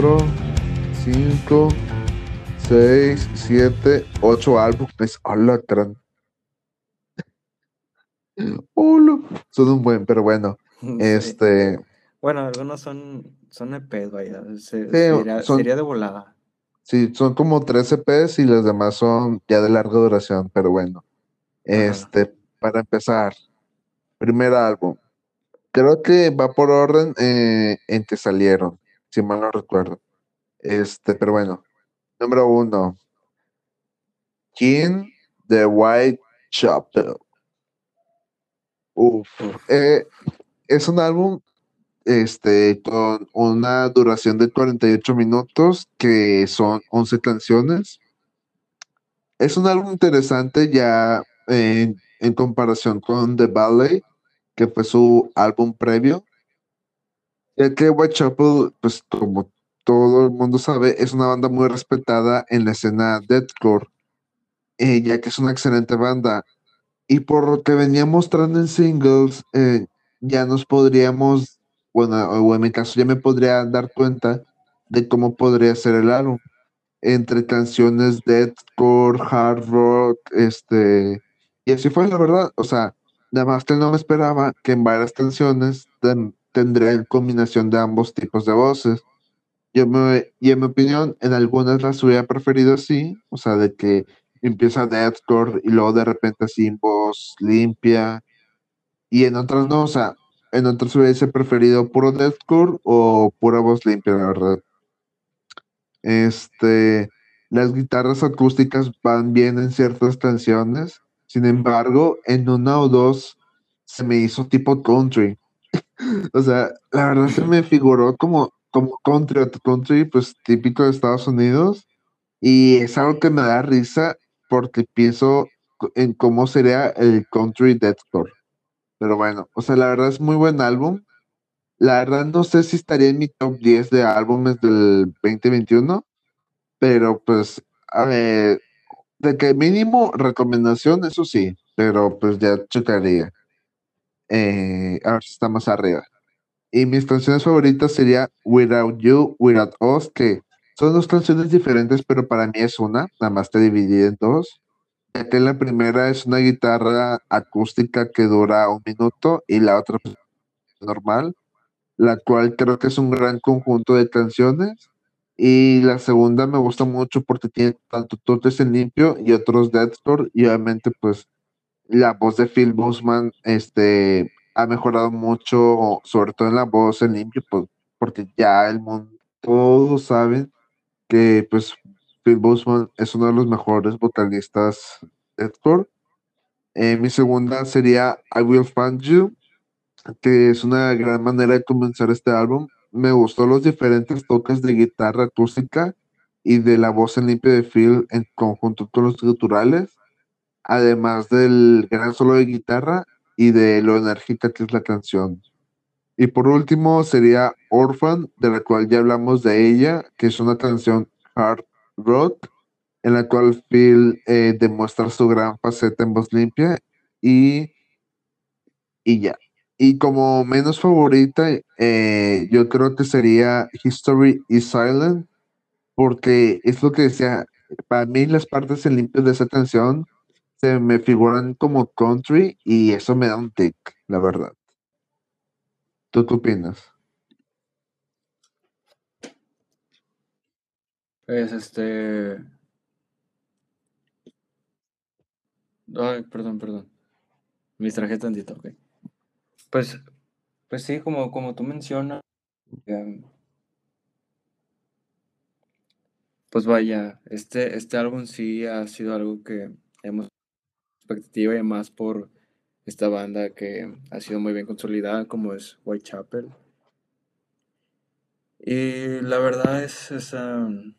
4, 5, 6, 7, 8 álbumes. Hola, tran. Hola. Son un buen, pero bueno. Este. Bueno, algunos son, son EPs, vaya. Se- Sí, sería, son- sería de volada. Sí, son como 13 EPs y los demás son ya de larga duración, pero bueno. Este, para empezar, primer álbum. Creo que va por orden eh, en que salieron, si mal no recuerdo. Este, pero bueno. Número uno. King de White Chapel. Uf. eh, es un álbum este, con una duración de 48 minutos, que son 11 canciones. Es un álbum interesante ya en, en comparación con The Ballet, que fue su álbum previo. Ya que Whitechapel, pues como todo el mundo sabe, es una banda muy respetada en la escena deathcore, eh, ya que es una excelente banda. Y por lo que venía mostrando en singles, eh, ya nos podríamos, bueno, o en mi caso ya me podría dar cuenta de cómo podría ser el álbum. Entre canciones deathcore, hard rock, este, y así fue la verdad. O sea, nada más que no me esperaba que en varias canciones tendrían combinación de ambos tipos de voces. Yo me, y en mi opinión, en algunas las hubiera preferido así, o sea, de que empieza deathcore y luego de repente así voz limpia, y en otras no, o sea, en otras hubiese preferido puro deathcore o pura voz limpia, la verdad. Este, las guitarras acústicas van bien en ciertas canciones, sin embargo, en una o dos se me hizo tipo country. O sea, la verdad se me figuró como, como country, country, pues típico de Estados Unidos. Y es algo que me da risa porque pienso en cómo sería el country deathcore. Pero bueno, o sea, la verdad es muy buen álbum. La verdad no sé si estaría en mi top 10 de álbumes del 2021, pero pues, a ver, de que mínimo recomendación, eso sí, pero pues ya checaría. Eh, a ver si está más arriba. Y mis canciones favoritas sería Without You, Without Us, que son dos canciones diferentes, pero para mí es una, nada más te dividí en dos. Que la primera es una guitarra acústica que dura un minuto y la otra pues, normal, la cual creo que es un gran conjunto de canciones. Y la segunda me gusta mucho porque tiene tanto toques en limpio y otros deathcore y obviamente pues la voz de Phil Boseman este, ha mejorado mucho, sobre todo en la voz en limpio, pues, porque ya el mundo, todos saben que pues Phil Boseman es uno de los mejores vocalistas de deathcore. Eh, mi segunda sería I Will Find You, que es una gran manera de comenzar este álbum. Me gustó los diferentes toques de guitarra acústica y de la voz en limpio de Phil en conjunto con los guturales además del gran solo de guitarra y de lo enérgica que es la canción. Y por último sería Orphan, de la cual ya hablamos de ella, que es una canción hard rock, en la cual Phil eh, demuestra su gran faceta en voz limpia y, y ya. Y como menos favorita, eh, yo creo que sería History is Silent, porque es lo que decía, para mí las partes en limpio de esa canción se me figuran como country y eso me da un tic, la verdad. ¿Tú qué opinas? Pues este. Ay, perdón, perdón. Me distraje tantito, ok. Pues, pues sí, como, como tú mencionas, em, pues vaya, este, este álbum sí ha sido algo que hemos expectativa y además por esta banda que ha sido muy bien consolidada como es Whitechapel. Y la verdad es, es, um,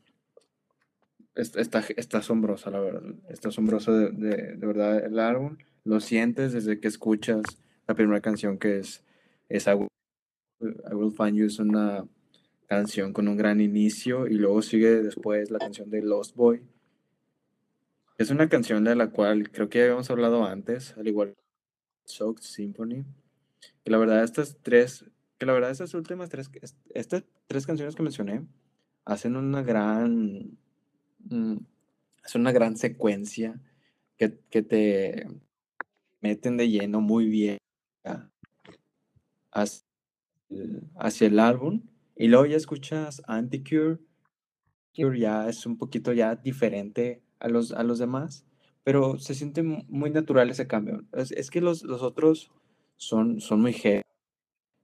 es- está, está asombrosa, la verdad. Está asombroso de, de- de verdad el álbum. Lo sientes desde que escuchas la primera canción que es, es I, Will, I Will Find You. Es una canción con un gran inicio y luego sigue después la canción de Lost Boy. Es una canción de la cual creo que habíamos hablado antes, al igual que Soaked Symphony. Que la verdad estas tres, que la verdad estas últimas tres, est- estas tres canciones que mencioné hacen una gran, mm, hacen una gran secuencia que, que te meten de lleno muy bien hacia el, hacia el álbum y luego ya escuchas Anticure, Cure ya es un poquito ya diferente a los, a los demás, pero se siente muy natural ese cambio. Es, es que los, los otros son, son muy heavy,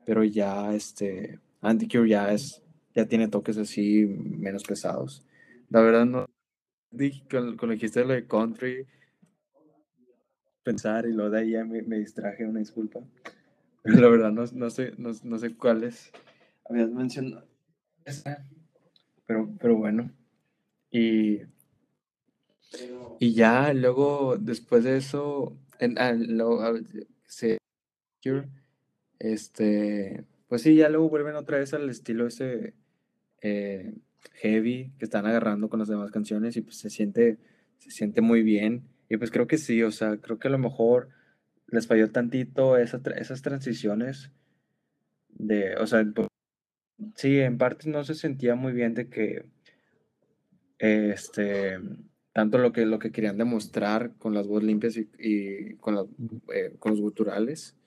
pero ya este Anticure ya es ya tiene toques así menos pesados. La verdad no con, con lo que dijiste lo de country pensar y lo de ahí ya me, me distraje, una disculpa. Pero la verdad no, no sé no, no sé cuáles habías mencionado. Pero, pero bueno. Y, y ya luego, después de eso, ah, se, este, pues sí, ya luego vuelven otra vez al estilo ese eh, heavy que están agarrando con las demás canciones y pues se siente, se siente muy bien. Y pues creo que sí, o sea, creo que a lo mejor les falló tantito esas transiciones de, o sea, pues, sí, en parte no se sentía muy bien de que, este, tanto lo que, lo que querían demostrar con las voces limpias y, con, eh, con los guturales.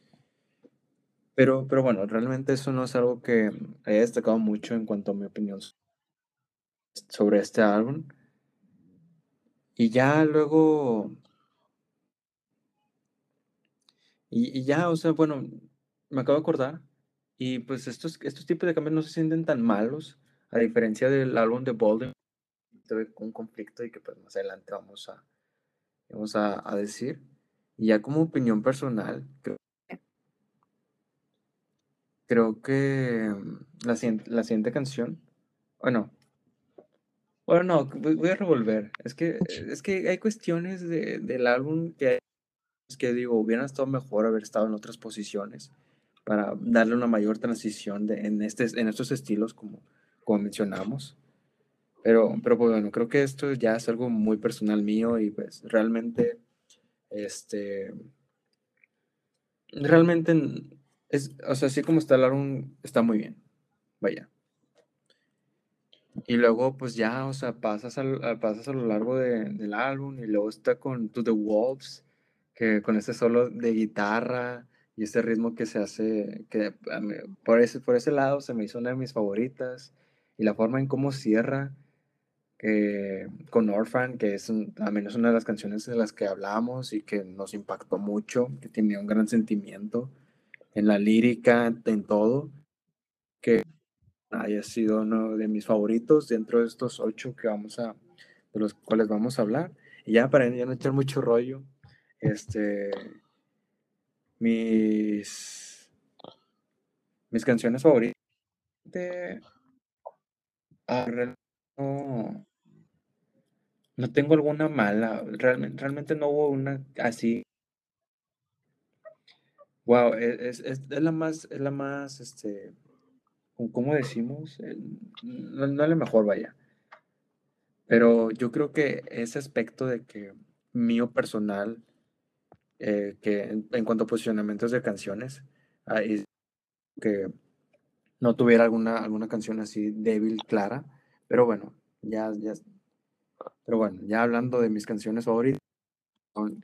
Pero, pero bueno, realmente eso no es algo que haya destacado mucho en cuanto a mi opinión sobre este álbum. Y ya luego y, ya, o sea, bueno, me acabo de acordar. Y pues estos, estos tipos de cambios no se sienten tan malos, a diferencia del álbum de Bolden, un conflicto y que pues más adelante vamos a, vamos a, decir. Y ya como opinión personal, creo, que mm, la, la siguiente canción, bueno, bueno, no, voy a revolver. Es que, es que hay cuestiones de, del álbum que que digo, hubieran estado mejor haber estado en otras posiciones para darle una mayor transición de, en, este, en estos estilos como, como mencionamos. Pero, pero pues, bueno, creo que esto ya es algo muy personal mío y pues realmente, este, realmente, es, o sea, así como está el álbum, está muy bien, vaya. Y luego, pues ya, o sea, pasas, al, pasas a lo largo del álbum y luego está con To The Wolves, que con ese solo de guitarra y ese ritmo que se hace, que por ese, por ese lado se me hizo una de mis favoritas, y la forma en cómo cierra con Orphan, que es también es una de las canciones de las que hablamos y que nos impactó mucho, que tenía un gran sentimiento en la lírica, en todo, que haya sido uno de mis favoritos dentro de estos ocho que vamos a, de los cuales vamos a hablar. Y ya para ya no echar mucho rollo, este, mis, mis canciones favoritas ah, no, no tengo alguna mala, realmente, realmente no hubo una así. Wow, e, es, es, es la más, es la más, este, ¿cómo decimos? No, no es la mejor, vaya. Pero yo creo que ese aspecto de que mío personal eh, que en, cuanto a posicionamientos de canciones, que no tuviera alguna, alguna canción así débil, clara, pero bueno, ya, ya, pero bueno, ya hablando de mis canciones favoritas, son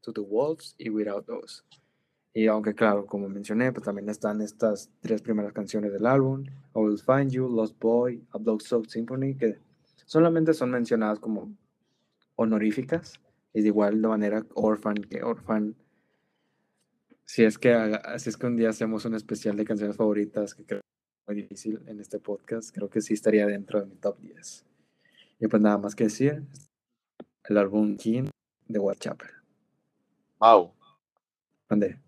To the Wolves y Without Those. Y aunque claro, como mencioné, pues también están estas tres primeras canciones del álbum, I Will Find You, Lost Boy, A Blood Soaked Symphony, que solamente son mencionadas como honoríficas, y de igual de manera Orphan, que Orphan, si es que, es que un día hacemos un especial de canciones favoritas, que creo muy difícil en este podcast, creo que sí estaría dentro de mi top 10. Y pues nada más que decir, el álbum King de Whitechapel. Wow. ¿Dónde?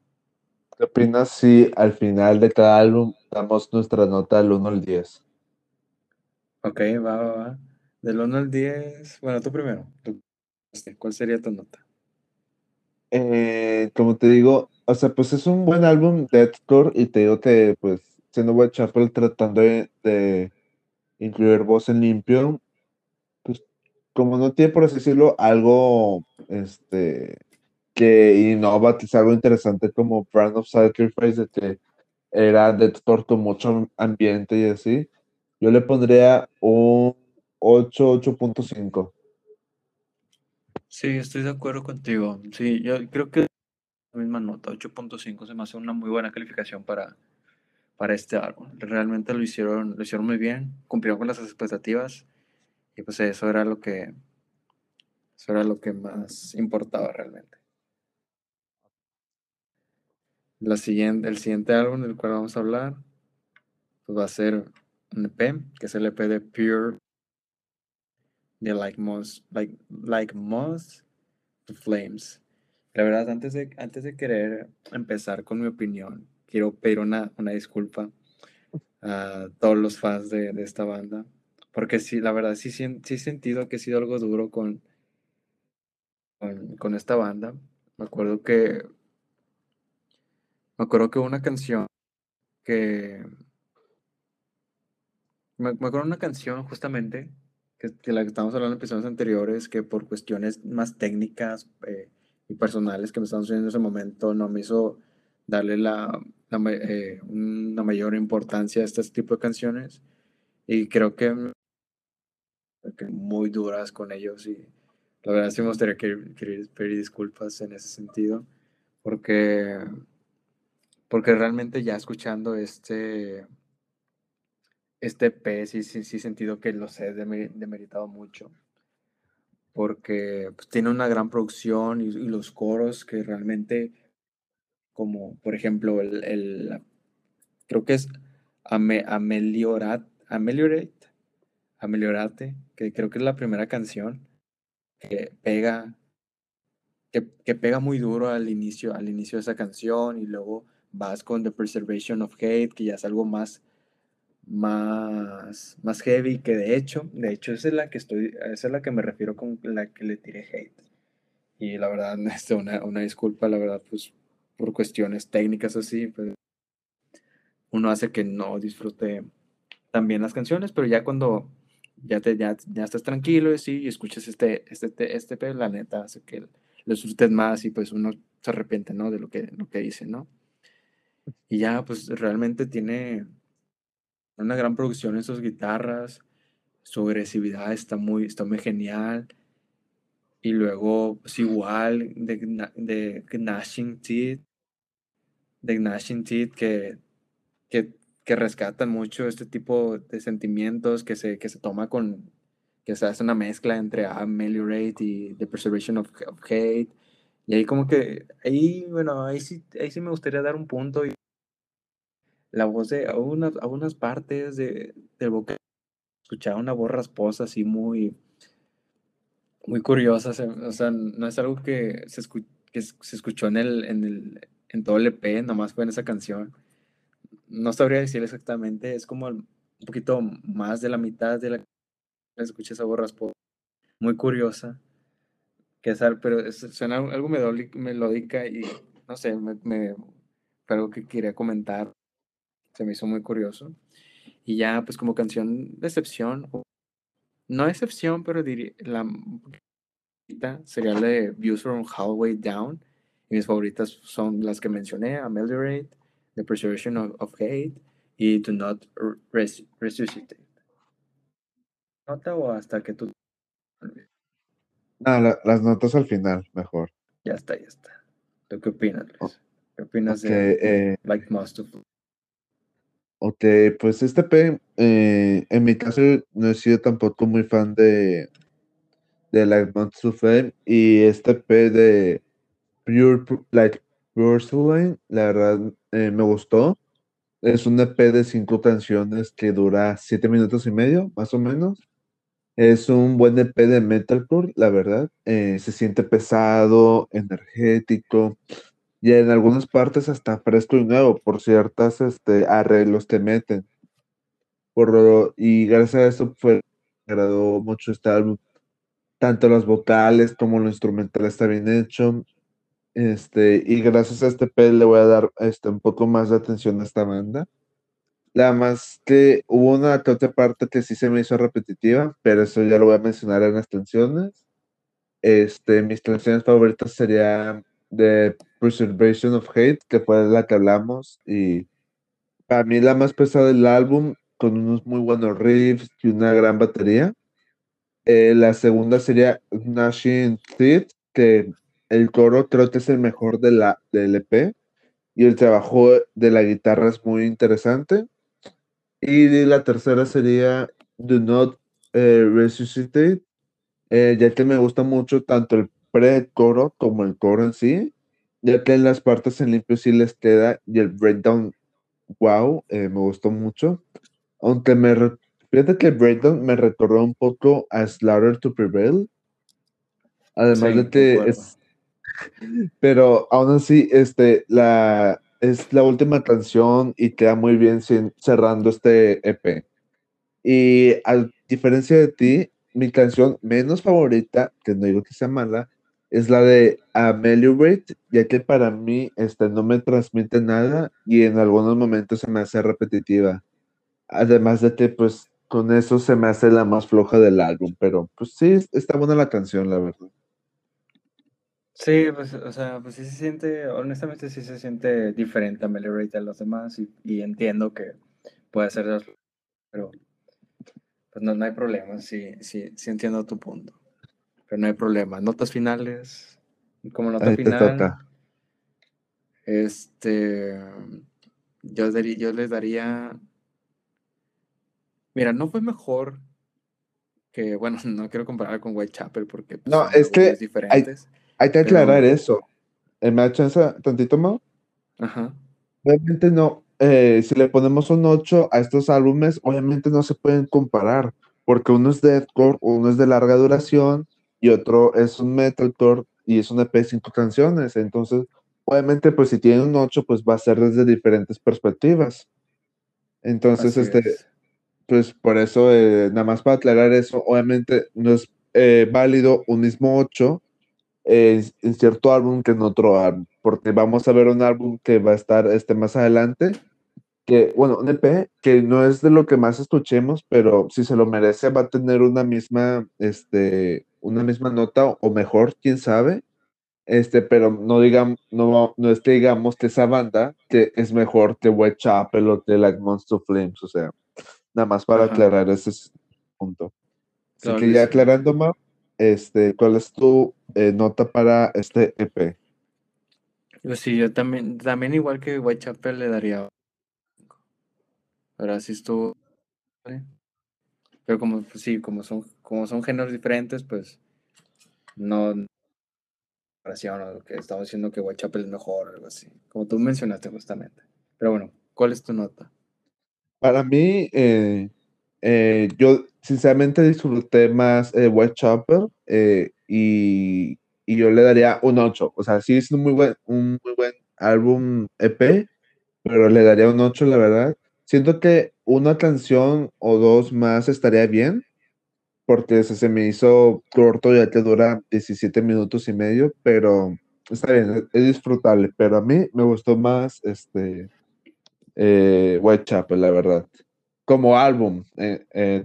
¿Qué opinas si al final de cada álbum damos nuestra nota del 1 al 10? Ok, va, va, va. Del 1 al 10, bueno, tú primero. Este, ¿Cuál sería tu nota? Eh, como te digo, o sea, pues es un buen álbum de deathcore y te digo que, pues, siendo Whitechapel tratando de, incluir voz en limpio, pues, como no tiene, por así decirlo, algo, este, que innova, que es algo interesante como Brand of Sacrifice, de que era deathcore con mucho ambiente y así, Yo le pondría un 8, 8.5. Sí, estoy de acuerdo contigo. Sí, yo creo que la misma nota, 8.5 se me hace una muy buena calificación para, para este álbum. Realmente lo hicieron, lo hicieron muy bien, cumplieron con las expectativas y pues eso era lo que eso era lo que más importaba realmente. La siguiente, el siguiente álbum del cual vamos a hablar pues va a ser un EP, que es el EP de Pure de Like Moss, like, like Moss to Flames. La verdad, antes de, antes de querer empezar con mi opinión, quiero pedir una, una disculpa a todos los fans de, de, esta banda, porque sí, la verdad, sí, sí, he sentido que he sido algo duro con, con, esta banda. Me acuerdo que me acuerdo que una canción que me, me acuerdo una canción justamente que, que, la que estamos hablando en episodios anteriores, que por cuestiones más técnicas eh, y personales que me estaban sucediendo en ese momento, no me hizo darle la, la eh, una mayor importancia a este tipo de canciones. Y creo que, que muy duras con ellos. Y la verdad sí me gustaría que, pedir disculpas en ese sentido, porque, porque realmente ya escuchando este este P sí, sí, sí sentido que los he demeritado mucho. Porque pues, tiene una gran producción y, y, los coros que realmente, como por ejemplo, el, el creo que es Ame, Ameliorat, Ameliorate, Ameliorate, que creo que es la primera canción que pega, que, que pega muy duro al inicio, al inicio de esa canción y luego vas con The Preservation of Hate, que ya es algo más más, más heavy que de hecho, de hecho esa es la que estoy, esa es la que me refiero con la que le tiré hate. Y la verdad, este, una, una disculpa, la verdad, pues por cuestiones técnicas así, pues uno hace que no disfrute tan bien las canciones, pero ya cuando ya, te, ya, ya estás tranquilo y, sí, y escuchas este, este, este, este, la neta hace que lo disfrutes más y pues uno se arrepiente, ¿no? De lo que, lo que dice, ¿no? Y ya, pues realmente tiene, una gran producción en sus guitarras, su agresividad está muy, está muy genial. Y luego, pues igual, de, de Gnashing Teeth, de Gnashing Teeth, que, que, que, rescatan mucho este tipo de sentimientos, que se, que se toma con, que se hace una mezcla entre Ameliorate y The Preservation of, of Hate. Y ahí como que, ahí, bueno, ahí sí, ahí sí me gustaría dar un punto y la voz de algunas, algunas partes de, del vocal, escuchaba una voz rasposa así muy, muy curiosa, o sea, no es algo que se, escu que se escuchó en, el, en, el, en todo el EP, nomás fue en esa canción. No sabría decir exactamente, es como un poquito más de la mitad de la escuché esa voz muy curiosa, que es, pero suena algo melódica y no sé, me, me, algo que quería comentar se me hizo muy curioso. Y ya, pues como canción de excepción, no excepción, pero diría, la sería la de Views from Hallway Down. Y mis favoritas son las que mencioné, Ameliorate, The Preservation of, of Hate y Do Not res Resuscitate. ¿Nota o hasta que tú... La, las notas al final, mejor. Ya está, ya está. ¿Tú qué opinas, Luis? ¿Qué opinas okay, de eh, Like Most of Ok, pues este P, eh, en mi caso no he sido tampoco muy fan de, de Like Months of Fame y este P de Pure Like Porcelain, la verdad eh, me gustó. Es un EP de cinco canciones que dura siete minutos y medio, más o menos. Es un buen EP de metalcore, la verdad. Eh, se siente pesado, energético y en algunas partes hasta fresco y nuevo por ciertas este, arreglos que meten. Por, y gracias a eso fue, me agradó mucho este álbum. Tanto las vocales como lo instrumental está bien hecho. Este, y gracias a este P le voy a dar este, un poco más de atención a esta banda. La más que hubo una que otra parte que sí se me hizo repetitiva, pero eso ya lo voy a mencionar en las canciones. Este, mis canciones favoritas serían de Preservation of Hate, que fue la que hablamos, y para mí la más pesada del álbum con unos muy buenos riffs y una gran batería. Eh, la segunda sería Gnashing Teeth, que el coro creo que es el mejor de la, del EP y el trabajo de la guitarra es muy interesante. Y la tercera sería Do Not eh, Resuscitate, eh, ya que me gusta mucho tanto el pre-coro como el coro en sí, ya que en las partes en limpio sí les queda y el breakdown, wow, me gustó mucho. Aunque me, Fíjate que Breakdown me recordó un poco a Slaughter to Prevail. Además de que es. Pero aún así, este, la, es la última canción y queda muy bien cerrando este EP. Y a diferencia de ti, mi canción menos favorita, que no digo que sea mala, es la de Ameliorate, ya que para mí este, no me transmite nada y en algunos momentos se me hace repetitiva. Además de que, pues, con eso se me hace la más floja del álbum, pero pues sí, está buena la canción, la verdad. Sí, pues, o sea, pues sí se siente, honestamente sí se siente diferente a Melody a los demás y, entiendo que puede ser, pero pues no, no hay problema, sí, sí, sí entiendo tu punto, pero no hay problema. Notas finales, como nota final, este, yo, yo les daría Mira, no fue mejor que, bueno, no quiero comparar con Whitechapel porque pues, no, es que diferentes, hay, que aclarar eso. ¿Me da chance tantito más? Ajá. Realmente no. Eh, si le ponemos un 8 a estos álbumes, obviamente no se pueden comparar, porque uno es deathcore, uno es de larga duración y otro es un metalcore y es un EP de cinco canciones. Entonces, obviamente, pues si tiene un 8, pues va a ser desde diferentes perspectivas. Entonces, este, pues por eso, eh, nada más para aclarar eso, obviamente no es eh, válido un mismo 8 en cierto álbum que en otro álbum, porque vamos a ver un álbum que va a estar este, más adelante, que, bueno, un EP que no es de lo que más escuchemos, pero si se lo merece va a tener una misma, este, una misma nota o mejor, quién sabe, este, pero no digamos, no, no es que digamos que esa banda que es mejor que Whitechapel o que Like Monster Flames, o sea, Nada más para aclarar ese punto. Así que ya aclarando más, este, ¿cuál es tu eh, nota para este EP? Pues sí, yo también, también igual que Whitechapel le daría. Ahora sí estuvo. Pero como pues sí, como son, como son géneros diferentes, pues no o lo que estamos diciendo que Whitechapel es mejor o algo así. Como tú mencionaste justamente. Pero bueno, ¿cuál es tu nota? Para mí, eh, eh, yo sinceramente disfruté más eh, Whitechapel eh, y, y, yo le daría un 8. O sea, sí es un muy buen, un muy buen álbum EP, pero le daría un 8, la verdad. Siento que una canción o dos más estaría bien, porque se, se me hizo corto ya que dura 17 minutos y medio, pero está bien, es disfrutable. Pero a mí me gustó más este eh, Whitechapel, la verdad. Como álbum, eh, eh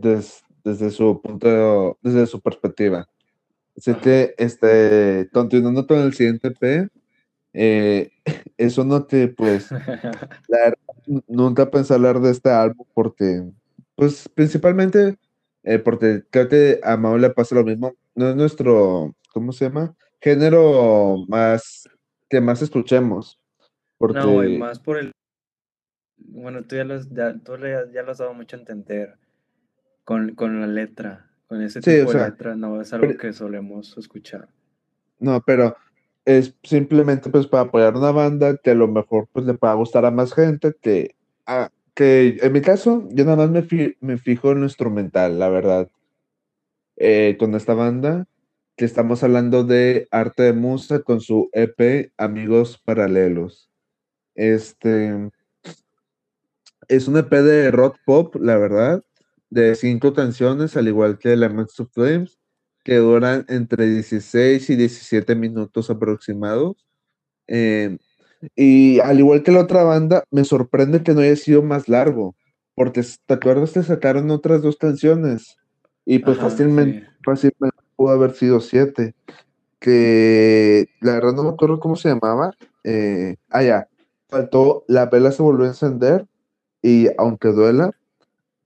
desde su punto, desde su perspectiva. Así que, este, continuando con el siguiente P, eh, eso no te, pues, nunca pensé hablar de este álbum porque, pues, principalmente, eh, porque creo que a Mao le pasa lo mismo. No es nuestro, ¿cómo se llama? Género más, que más escuchemos. Porque... No, y más por el bueno, tú ya, los, ya, tú ya lo has dado mucho a entender con, con la letra, con ese tipo de letra, no es algo que solemos escuchar. No, pero es simplemente pues para apoyar una banda que a lo mejor pues le pueda gustar a más gente, que, ah, que en mi caso yo nada más me, me fijo en lo instrumental, la verdad. Eh, con esta banda, que estamos hablando de Arte de Musa con su EP Amigos Paralelos. Este, es un EP de rock pop, la verdad, de cinco canciones, al igual que Elements of Flames, que duran entre 16 y 17 minutos aproximados. Em, y al igual que la otra banda, me sorprende que no haya sido más largo, porque ¿te acuerdas que sacaron otras dos canciones? Y pues fácilmente, fácilmente pudo haber sido siete. Que la verdad no me acuerdo cómo se llamaba. Eh, ah, ya. Faltó La vela se volvió a encender y aunque duela,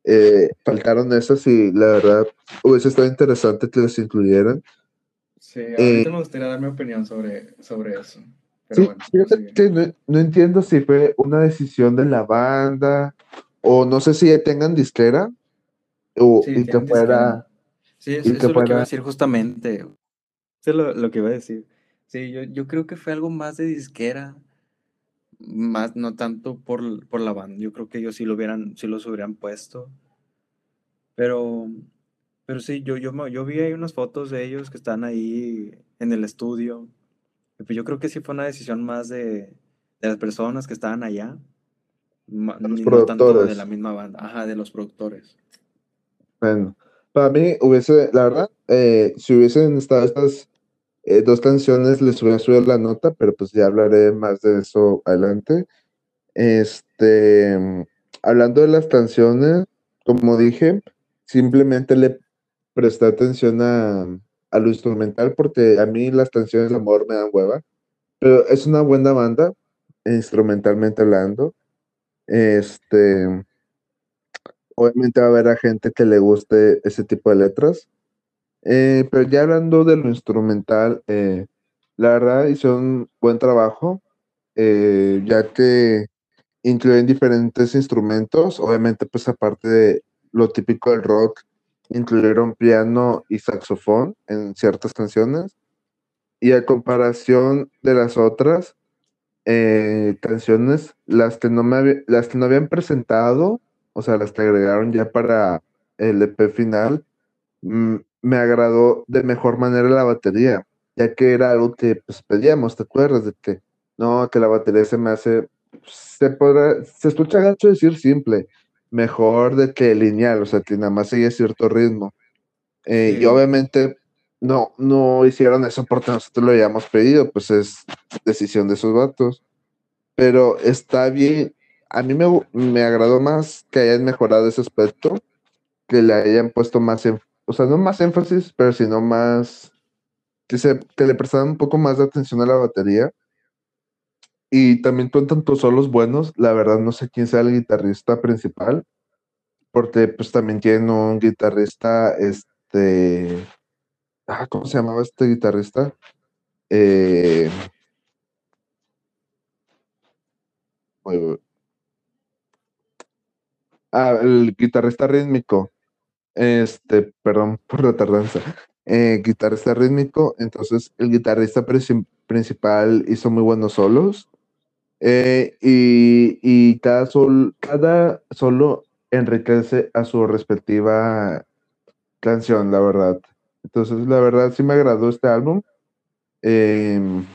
eh, faltaron esas y la verdad hubiese estado interesante que las incluyeran. Sí, ahorita me gustaría dar mi opinión sobre, sobre eso. sí, no, entiendo si fue una decisión de la banda o no sé si tengan disquera o y que fuera. Sí, eso, es lo que iba a decir justamente. Eso es lo, que iba a decir. Sí, yo, yo creo que fue algo más de disquera, más no tanto por, por la banda. Yo creo que ellos sí lo hubieran, sí los hubieran puesto. Pero, pero sí, yo, yo, yo vi ahí unas fotos de ellos que están ahí en el estudio. Pues yo creo que sí fue una decisión más de, de las personas que estaban allá. no tanto de la misma banda, ajá, de los productores. Bueno, para mí hubiese, la verdad, eh, si hubiesen estado estas eh, dos canciones, les hubiera subido la nota, pero pues ya hablaré más de eso adelante. Este, hablando de las canciones, como dije, simplemente le presté atención a, a lo instrumental porque a mí las canciones de amor me dan hueva, pero es una buena banda, instrumentalmente hablando. Este, obviamente va a haber a gente que le guste ese tipo de letras. Eh, pero ya hablando de lo instrumental, eh, la verdad hizo un buen trabajo, eh, ya que incluyen diferentes instrumentos, obviamente pues aparte de lo típico del rock, incluyeron piano y saxofón en ciertas canciones, y a comparación de las otras canciones, las que, no me las que no habían presentado, o sea, las que agregaron ya para el EP final, mm, me agradó de mejor manera la batería, ya que era algo que pues, pedíamos, ¿te acuerdas? De que no, que la batería se me hace, se podrá, se escucha gacho decir simple, mejor de que lineal, o sea, que nada más sigue cierto ritmo. Eh, y obviamente no, no hicieron eso porque nosotros lo habíamos pedido, pues es decisión de sus vatos. Pero está bien, a mí me, me agradó más que hayan mejorado ese aspecto, que le hayan puesto más, en, o sea, no más énfasis, pero sino más, que, se, que le prestaran un poco más de atención a la batería. Y también con tantos solos buenos, la verdad no sé quién sea el guitarrista principal, porque pues también tiene un guitarrista, este, ah, ¿cómo se llamaba este guitarrista? Eh, Ah, el guitarrista rítmico. Este, perdón por la tardanza. Eh, guitarrista rítmico, entonces el guitarrista principal hizo muy buenos solos. Eh, y, cada, sol, cada solo enriquece a su respectiva canción, la verdad. Entonces, la verdad sí me agradó este álbum. Em,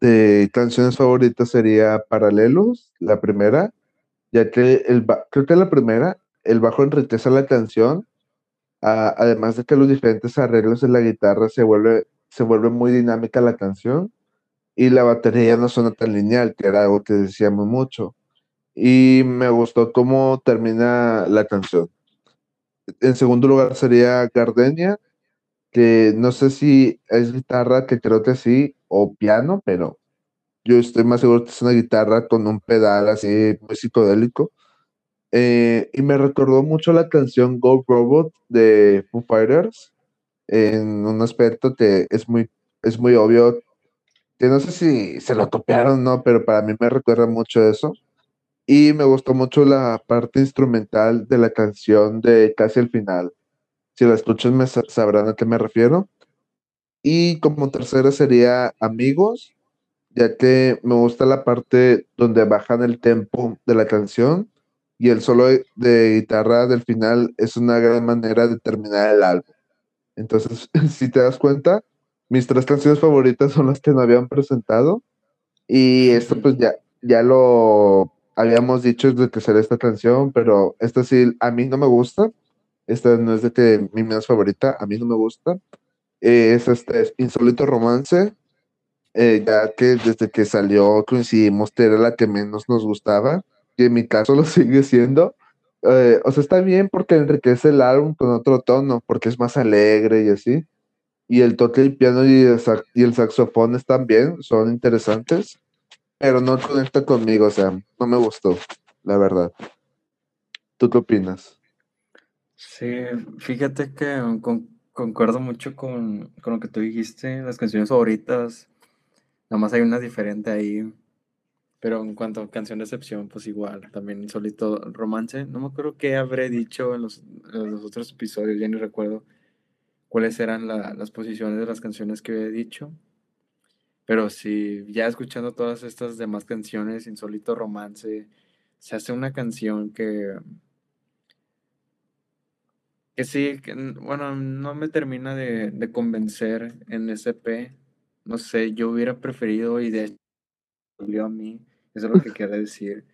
de canciones favoritas sería Paralelos, la primera ya que el, creo que la primera, el bajo enriquece la canción, además de que los diferentes arreglos de la guitarra se vuelve, se vuelve muy dinámica la canción y la batería no suena tan lineal, que era algo que decíamos mucho. Y me gustó cómo termina la canción. En segundo lugar sería Gardenia, que no sé si es guitarra, que creo que sí, o piano, pero yo estoy más seguro que es una guitarra con un pedal así muy psicodélico. Eh, y me recordó mucho la canción Go Robot de Foo Fighters en un aspecto que es muy, es muy obvio, que no sé si se lo copiaron o no, pero para mí me recuerda mucho eso. Y me gustó mucho la parte instrumental de la canción de casi el final. Si la escuchan me sabrán a qué me refiero. Y como tercera sería Amigos, ya que me gusta la parte donde bajan el tempo de la canción y el solo de, guitarra del final es una gran manera de terminar el álbum. Entonces, si te das cuenta, mis tres canciones favoritas son las que no habían presentado y esto pues ya, ya lo habíamos dicho desde que salió esta canción, pero esta sí, a mí no me gusta. Esta no es de que mi menos favorita, a mí no me gusta. es este Insólito Romance, eh, ya que desde que salió coincidimos que era la que menos nos gustaba, y en mi caso lo sigue siendo. Eh, o sea, está bien porque enriquece el álbum con otro tono, porque es más alegre y así. Y el toque del piano y el, y el saxofón están bien, son interesantes, pero no conecta conmigo, o sea, no me gustó, la verdad. ¿Tú qué opinas? Sí, fíjate que concuerdo mucho con, con, lo que tú dijiste, las canciones favoritas, nada más hay una diferente ahí, pero en cuanto a canción de excepción, pues igual, también Insólito Romance, no me acuerdo qué habré dicho en los, en los otros episodios, ya ni recuerdo cuáles eran la, las posiciones de las canciones que he dicho, pero sí, ya escuchando todas estas demás canciones, Insólito Romance, se hace una canción que que sí, que, bueno, no me termina de, de convencer en SP. No sé, yo hubiera preferido y de hecho volvió a mí, eso es lo que quiere decir,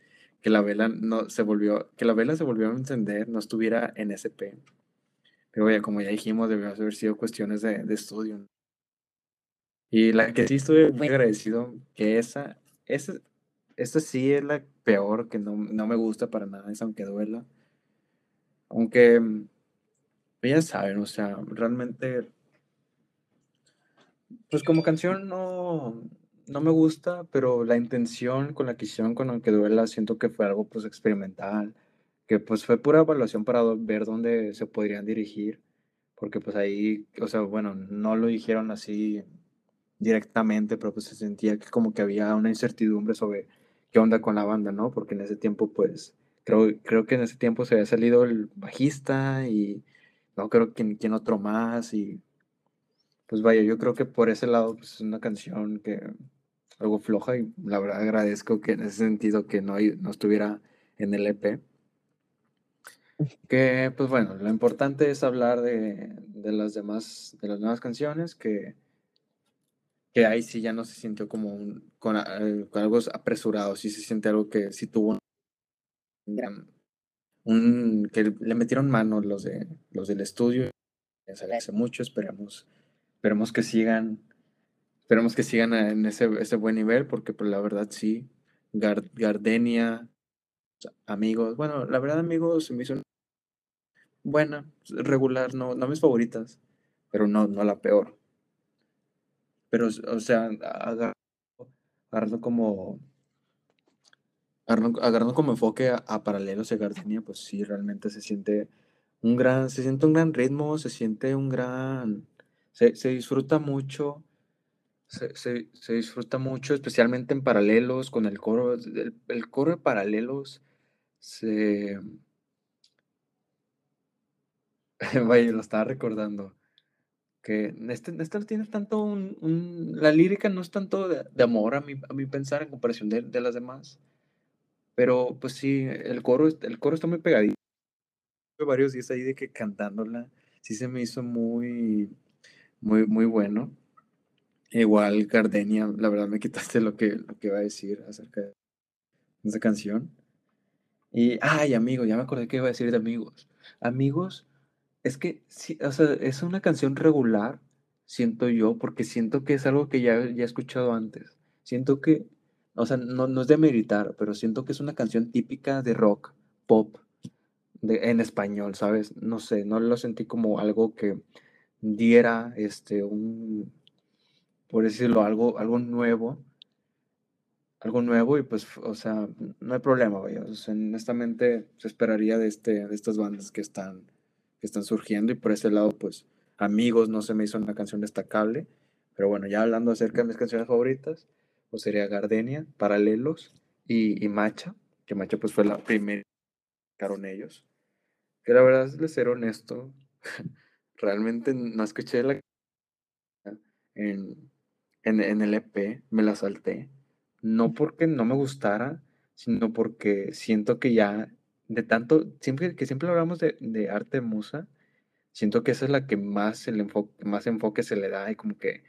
que la vela no se volvió, que la vela se volvió a encender, no estuviera en SP. Pero oye, como ya dijimos, debió haber sido cuestiones de, de estudio. Y la que sí estoy muy agradecido, que esa, esa, esa sí es la peor, que no, no me gusta para nada, es aunque duela. Aunque ya saben, o sea, realmente, pues como canción no, no me gusta, pero la intención con la que hicieron con Aunque Duela, siento que fue algo pues experimental, que pues fue pura evaluación para ver dónde se podrían dirigir, porque pues ahí, o sea, bueno, no lo dijeron así directamente, pero pues se sentía que como que había una incertidumbre sobre qué onda con la banda, ¿no? Porque en ese tiempo pues creo, creo que en ese tiempo se había salido el bajista y no creo que quién otro más y pues vaya, yo creo que por ese lado pues, es una canción que algo floja y la verdad agradezco que en ese sentido que no, no estuviera en el EP. Que pues bueno, lo importante es hablar de, de las demás, de las nuevas canciones que, que ahí sí ya no se sintió como un, con, eh, con algo apresurado, sí se siente algo que sí tuvo un, un, que le metieron mano los, de, los del estudio. Les agradece mucho, esperemos, esperemos que sigan, esperemos que sigan en ese, ese buen nivel, porque pues, la verdad sí, Gardenia, amigos, bueno, la verdad amigos me hizo buena, regular, no, no mis favoritas, pero no, no la peor. Pero, o sea, agarrando como agarrando, como enfoque a, paralelos de Gardenia, pues sí, realmente se siente un gran, se siente un gran ritmo, se siente un gran, se, disfruta mucho, se, disfruta mucho, especialmente en paralelos con el coro, el, coro de paralelos se... Vaya, lo estaba recordando. Que este, este no tiene tanto un, La lírica no es tanto de, amor a mi, a mi pensar en comparación de, de las demás. Pero pues sí, el coro, el coro está muy pegadito. Varios días ahí de que cantándola, sí se me hizo muy, muy, muy bueno. Igual Gardenia, la verdad me quitaste lo que, lo que iba a decir acerca de esa canción. Y, ay, amigos, ya me acordé que iba a decir de amigos. Amigos, es que, sí, o sea, es una canción regular, siento yo, porque siento que es algo que ya, ya he escuchado antes. Siento que o sea, no, no es de meditar, pero siento que es una canción típica de rock, pop, de, en español, ¿sabes? No sé, no lo sentí como algo que diera este un por decirlo algo algo nuevo algo nuevo y pues o sea no hay problema vaya o sea, honestamente se esperaría de este de estas bandas que están que están surgiendo y por ese lado pues amigos no se me hizo una canción destacable pero bueno ya hablando acerca de mis canciones favoritas o sería Gardenia, Paralelos y, Macha, que Macha pues fue la primera que ellos. Que la verdad, de ser honesto, realmente no escuché la en, en, el EP, me la salté. No porque no me gustara, sino porque siento que ya de tanto, siempre que siempre hablamos de, de arte musa, siento que esa es la que más, el enfoque, más enfoque se le da y como que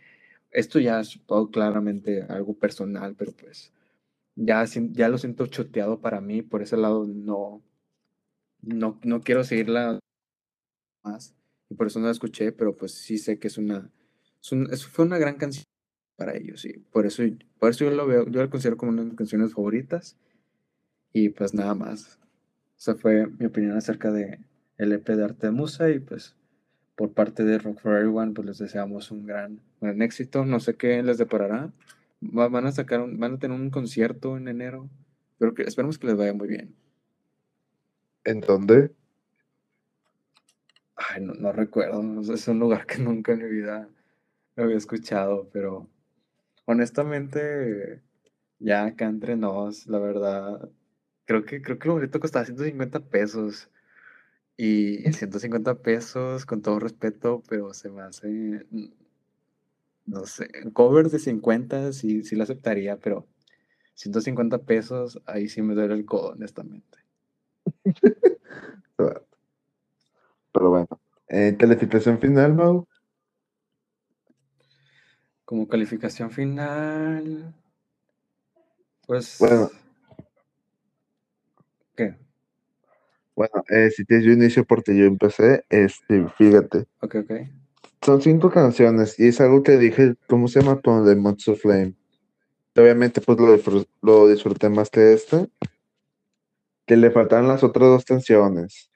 esto ya es todo claramente algo personal, pero pues ya, ya lo siento choteado para mí, por ese lado no, no, no quiero seguirla más, por eso no la escuché, pero pues sí sé que es una, es fue una gran canción para ellos, y por eso, por eso yo lo veo, yo lo considero como una de mis canciones favoritas, y pues nada más. Esa fue mi opinión acerca de el EP de Arte de Musa, y pues por parte de Rock for Everyone, pues les deseamos un gran, éxito. No sé qué les deparará. Van a sacar, van a tener un concierto en enero. Pero que, esperemos que les vaya muy bien. ¿En dónde? Ay, no, no recuerdo. Es un lugar que nunca en mi vida había escuchado, pero honestamente, ya acá entre nos, la verdad, creo que, creo que el boleto costaba 150 pesos. Y 150 pesos, con todo respeto, pero se me hace, mm, no sé, cover de 50 sí, sí lo aceptaría, pero 150 pesos, ahí sí me duele el codo, honestamente. Pero bueno, eh, calificación final, Mau. Como calificación final, pues... Bueno. ¿Qué? Bueno, eh, si tienes yo inicio porque yo empecé, este, fíjate. Ok, ok. Son cinco canciones y es algo que dije, ¿cómo se llama? Con The Months of Flame. Obviamente, pues lo, lo disfruté más que este. Que le faltaban las otras dos canciones.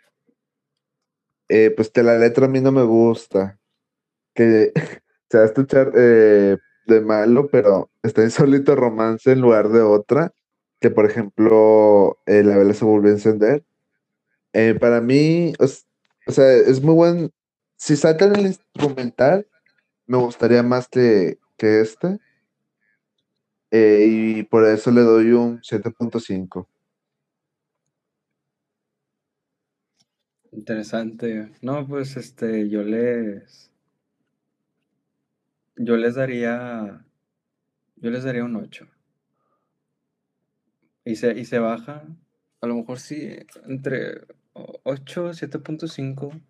Eh, pues que la letra a mí no me gusta. Que se va a escuchar eh, de malo, pero está en solito romance en lugar de otra. Que por ejemplo, eh, la vela se volvió a encender. para mí, o sea, es muy buen. Si sacan el instrumental, me gustaría más que, que este. y por eso le doy un 7.5. Interesante. No, pues este, yo les. Yo les daría. Yo les daría un 8. Y se, y se baja. A lo mejor sí, entre 8, 7.5.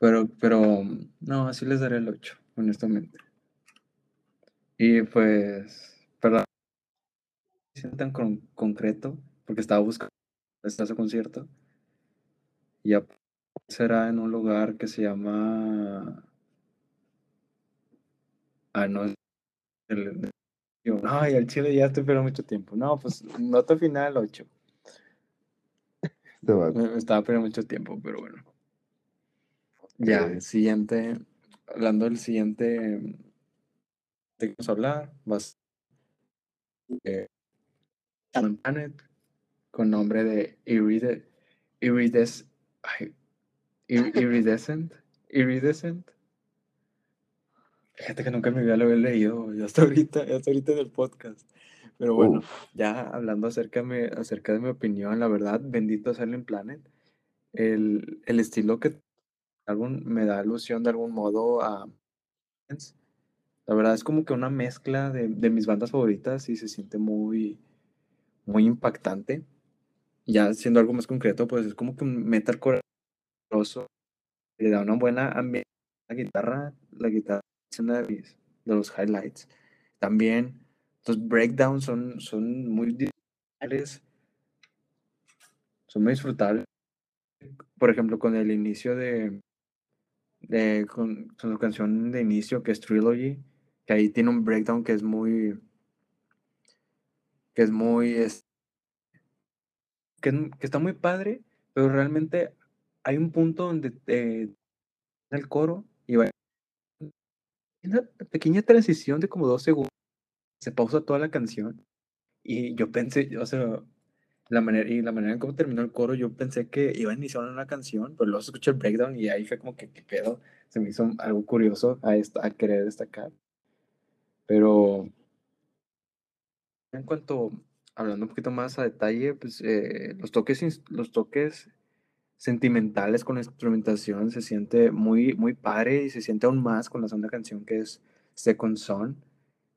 Pero, pero, no, así les daré el 8, honestamente. Y pues, perdón, tan con, concreto, porque estaba buscando está su concierto. Y será en un lugar que se llama. Ah, no. El, Ay, al Chile ya estoy pero mucho tiempo. No, pues nota final 8. estaba pero mucho tiempo, pero bueno. Ya, siguiente. Hablando del siguiente. De vamos a hablar. Vas. Eh, Planet con nombre de Iride, Irides, Iridescent. Iridescent. Fíjate que nunca me había lo había leído, ya hasta ahorita, ya hasta ahorita en el podcast. Pero bueno, ya hablando acerca, me, acerca de mi opinión, la verdad, bendito Silent Planet. El, el estilo que algún, me da alusión de algún modo a. La verdad es como que una mezcla de, de mis bandas favoritas y se siente muy, muy impactante ya siendo algo más concreto, pues es como que un metal corazoso, le da una buena ambiente la guitarra, la guitarra es una de, los highlights. También los breakdowns son, son muy disfrutables, son muy disfrutables. Por ejemplo, con el inicio de, de con, con su canción de inicio que es Trilogy, que ahí tiene un breakdown que es muy que es muy que, está muy padre, pero realmente hay un punto donde te, el coro y va una pequeña transición de como dos segundos, se pausa toda la canción y yo pensé, o sea, la manera, y la manera en cómo terminó el coro, yo pensé que iba a iniciar una canción, pero luego se escucha el breakdown y ahí fue como que, ¿qué pedo? Se me hizo algo curioso a, esta, a querer destacar. Pero en cuanto hablando un poquito más a detalle, pues eh, los, toques, los toques sentimentales con la instrumentación se siente muy, muy padre y se siente aún más con la segunda canción que es Second Son,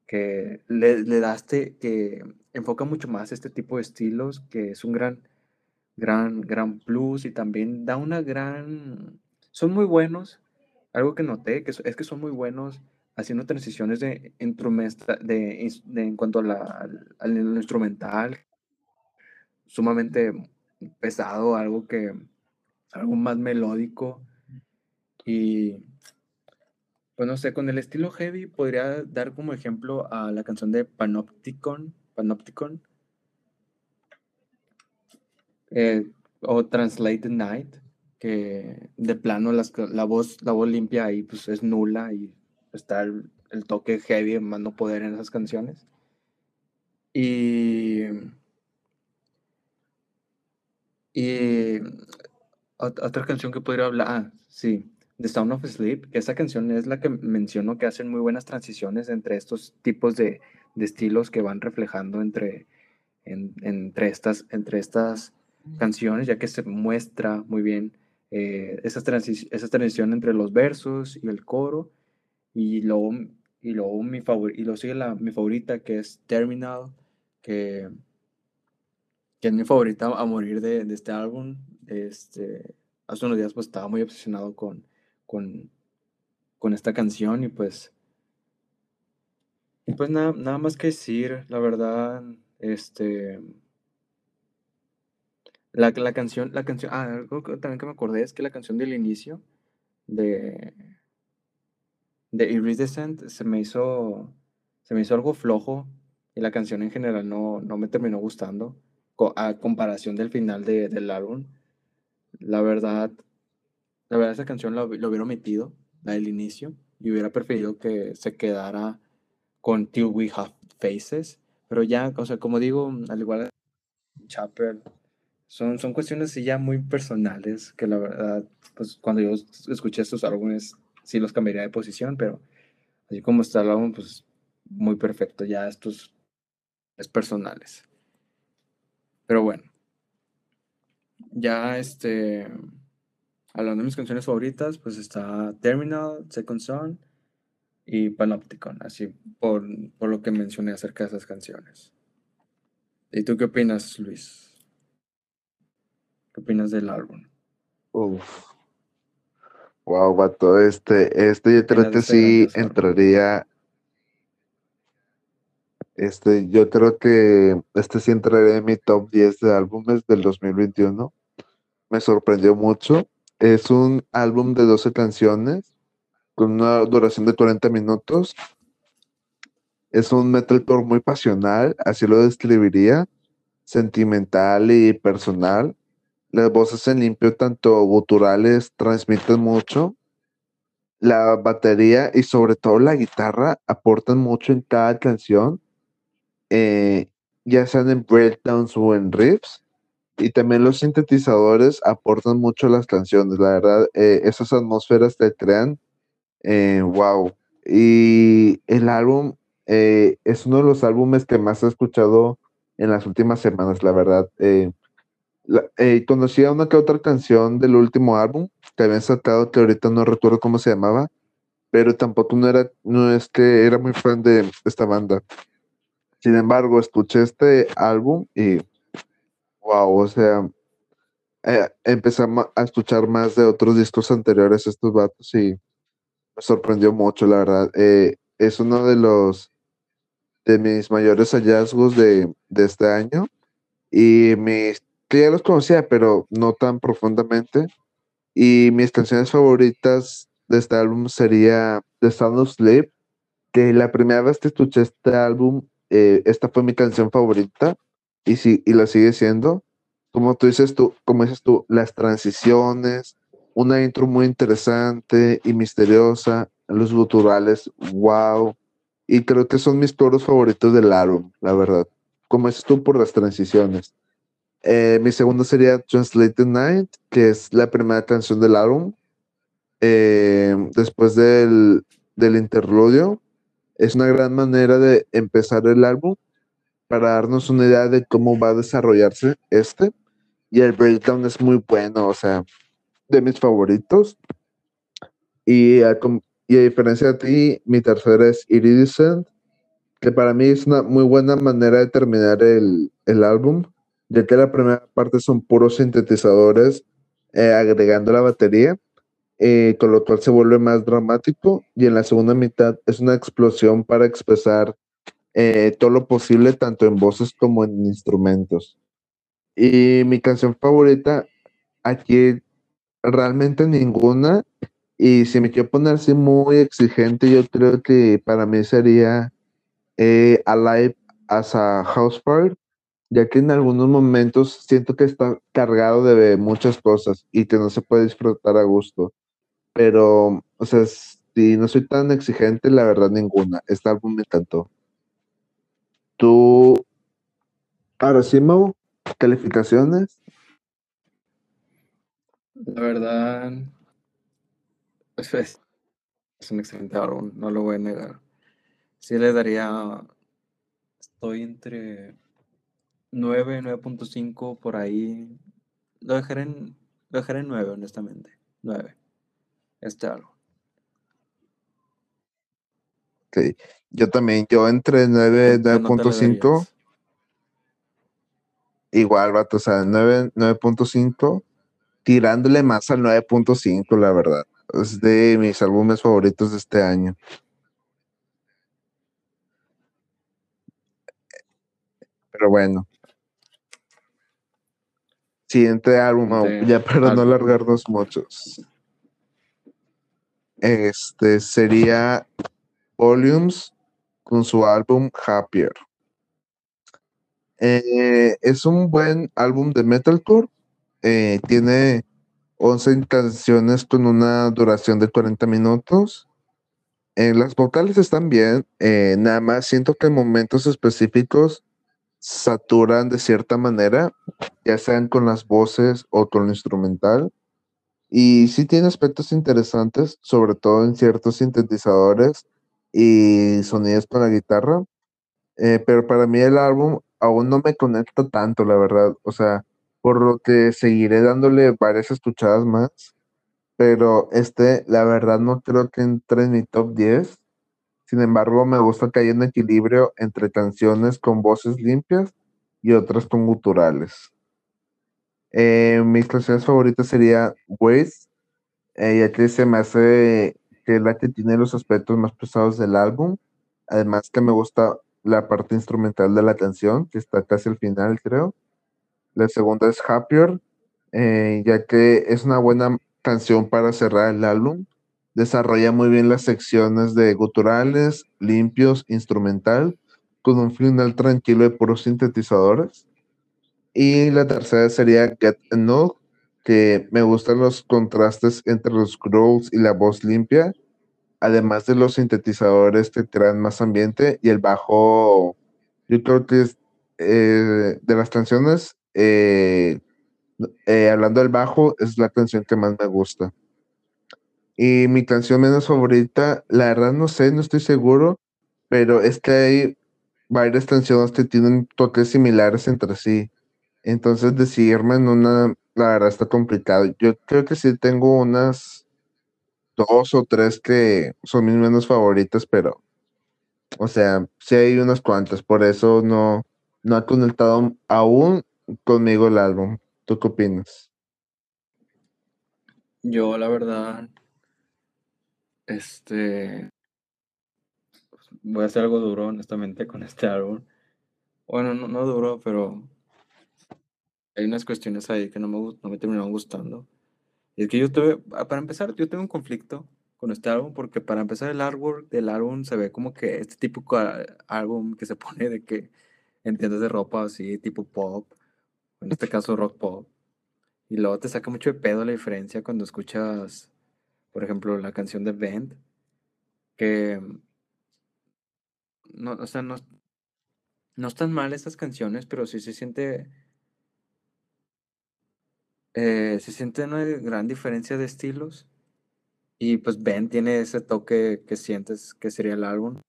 que le, le daste, que enfoca mucho más este tipo de estilos, que es un gran, gran, gran plus y también da una gran... Son muy buenos, algo que noté que es que son muy buenos haciendo transiciones de, de, de en cuanto a la, al, instrumental, sumamente pesado, algo que, algo más melódico y pues no sé, con el estilo heavy podría dar como ejemplo a la canción de Panopticon, Panopticon. Eh, o Translated Night, que de plano la, voz, la voz limpia ahí pues es nula y está el, toque heavy, más no poder en esas canciones. Y Y otra canción que podría hablar, ah, sí, The Sound of Sleep, que esa canción es la que menciono que hacen muy buenas transiciones entre estos tipos de, de estilos que van reflejando entre, entre, estas, entre estas canciones, ya que se muestra muy bien eh, esa, esa transición entre los versos y el coro, y luego, y luego, mi, favor y luego sigue la, mi favorita, que es Terminal, que, que es mi favorita a morir de, de este álbum. Este, hace unos días pues estaba muy obsesionado con, con, con esta canción y pues pues nada, nada más que decir, la verdad, este, la, la canción, la canción, ah, algo también que me acordé es que la canción del inicio de, de Iridescent se me hizo, se me hizo algo flojo y la canción en general no, no me terminó gustando a comparación del final de, del álbum. La verdad, la verdad esa canción lo, lo hubiera omitido, la del inicio, y hubiera preferido que se quedara con Till We Have Faces, pero ya, o sea, como digo, al igual que Chapel, son, son cuestiones ya muy personales que la verdad, pues cuando yo escuché estos álbumes, sí los cambiaría de posición, pero así como está el álbum, pues muy perfecto, ya estos es personales. Pero bueno, ya este, hablando de mis canciones favoritas, pues está Terminal, Second Son, y Panopticon, así por, por lo que mencioné acerca de esas canciones. ¿Y tú qué opinas, Luis? ¿Qué opinas del álbum? Uf. Wow, vato, este, este yo creo que sí entraría. Este, yo creo que este sí entraría en mi top 10 de álbumes del 2021. Me sorprendió mucho. Es un álbum de 12 canciones con una duración de 40 minutos. Es un metalcore muy pasional, así lo describiría, sentimental y personal. Las voces en limpio, tanto guturales, transmiten mucho. La batería y sobre todo la guitarra aportan mucho en cada canción, eh, ya sean en breakdowns o en riffs. Y también los sintetizadores aportan mucho a las canciones. La verdad, eh, esas atmósferas te crean eh, wow. Y el álbum eh, es uno de los álbumes que más he escuchado en las últimas semanas, la verdad. Eh, conocía una que otra canción del último álbum que habían sacado, que ahorita no recuerdo cómo se llamaba, pero tampoco no era, no es que era muy fan de esta banda. Sin embargo, escuché este álbum y wow, o sea, empecé a escuchar más de otros discos anteriores estos vatos y me sorprendió mucho, la verdad. Eh, es uno de los de mis mayores hallazgos de, este año. Y mis, que ya los conocía, pero no tan profundamente. Y mis canciones favoritas de este álbum sería The Sound of Sleep, que la primera vez que escuché este álbum, eh, esta fue mi canción favorita y, sí, y la sigue siendo. Como tú dices tú, como dices tú, las transiciones, una intro muy interesante y misteriosa, los guturales, wow. Y creo que son mis toros favoritos del álbum, la verdad. Como es tú por las transiciones. Eh, mi segundo sería Translated Night, que es la primera canción del álbum. Eh, después del, del interludio, es una gran manera de empezar el álbum para darnos una idea de cómo va a desarrollarse este. Y el breakdown es muy bueno, o sea, de mis favoritos. Y a, y a diferencia de ti, mi tercera es Iridescent, que para mí es una muy buena manera de terminar el, el álbum, ya que la primera parte son puros sintetizadores eh, agregando la batería, eh, con lo cual se vuelve más dramático, y en la segunda mitad es una explosión para expresar eh, todo lo posible, tanto en voces como en instrumentos. Y mi canción favorita, aquí realmente ninguna. Y si me quiero poner así muy exigente, yo creo que para mí sería Alive as a House Party, ya que en algunos momentos siento que está cargado de muchas cosas y que no se puede disfrutar a gusto. Pero, o sea, si no soy tan exigente, la verdad ninguna. Este álbum me encantó. Tú, ahora sí, Mau, calificaciones. La verdad, es, es un excelente álbum, no lo voy a negar. Sí le daría, estoy entre 9, 9.5 por ahí. Lo dejaré en, lo dejaré en 9, honestamente. 9. Este álbum. Ok. Yo también, yo entre 9 ¿Qué nota le 9.5, darías? igual, vato, o sea, 9 9.5, tirándole más al 9.5, la verdad. Es de mis álbumes favoritos de este año. Pero bueno. Siguiente álbum, oh, ya para no alargarnos muchos. Este sería Volumes con su álbum Happier. Eh, es un buen álbum de metalcore. eh, tiene 11 canciones con una duración de 40 minutos. Eh, las vocales están bien, eh, nada más siento que en momentos específicos saturan de cierta manera, ya sean con las voces o con lo instrumental. Y sí tiene aspectos interesantes, sobre todo en ciertos sintetizadores y sonidos la guitarra. Eh, pero para mí el álbum aún no me conecta tanto, la verdad. O sea, por lo que seguiré dándole varias escuchadas más. Pero este, la verdad, no creo que entre en mi top 10. Sin embargo, me gusta que haya un equilibrio entre canciones con voces limpias y otras con guturales. Eh, mis canciones favoritas sería Waze, eh, ya que se me hace que es la que tiene los aspectos más pesados del álbum. Además que me gusta la parte instrumental de la canción, que está casi al final, creo. La segunda es Happier, eh, ya que es una buena canción para cerrar el álbum. Desarrolla muy bien las secciones de guturales, limpios, instrumental, con un final tranquilo de puros sintetizadores. Y la tercera sería Get Enough, que me gustan los contrastes entre los growls y la voz limpia, además de los sintetizadores que crean más ambiente y el bajo, yo creo que es eh, de las canciones, eh, eh, hablando del bajo, es la canción que más me gusta. Y mi canción menos favorita, la verdad no sé, no estoy seguro, pero es que hay varias canciones que tienen toques similares entre sí. Entonces decidirme en una, la verdad está complicado. Yo creo que sí tengo unas dos o tres que son mis menos favoritas, pero, o sea, sí hay unas cuantas, por eso no, no ha conectado aún conmigo el álbum. ¿Tú qué opinas? Yo, la verdad, este, voy a hacer algo duro, honestamente, con este álbum. Bueno, no, no duro, pero hay unas cuestiones ahí que no me, no me terminaron gustando. Y es que yo tuve, ah, para empezar, yo tengo un conflicto con este álbum, porque para empezar el artwork del álbum se ve como que este típico álbum que se pone de que en tiendas de ropa así, tipo pop, en este caso rock pop. Y luego te saca mucho de pedo la diferencia cuando escuchas, por ejemplo, la canción de Band, que no, o sea, no, no están mal estas canciones, pero sí se siente, eh, se siente una gran diferencia de estilos. Y pues Ben tiene ese toque que sientes que sería el álbum.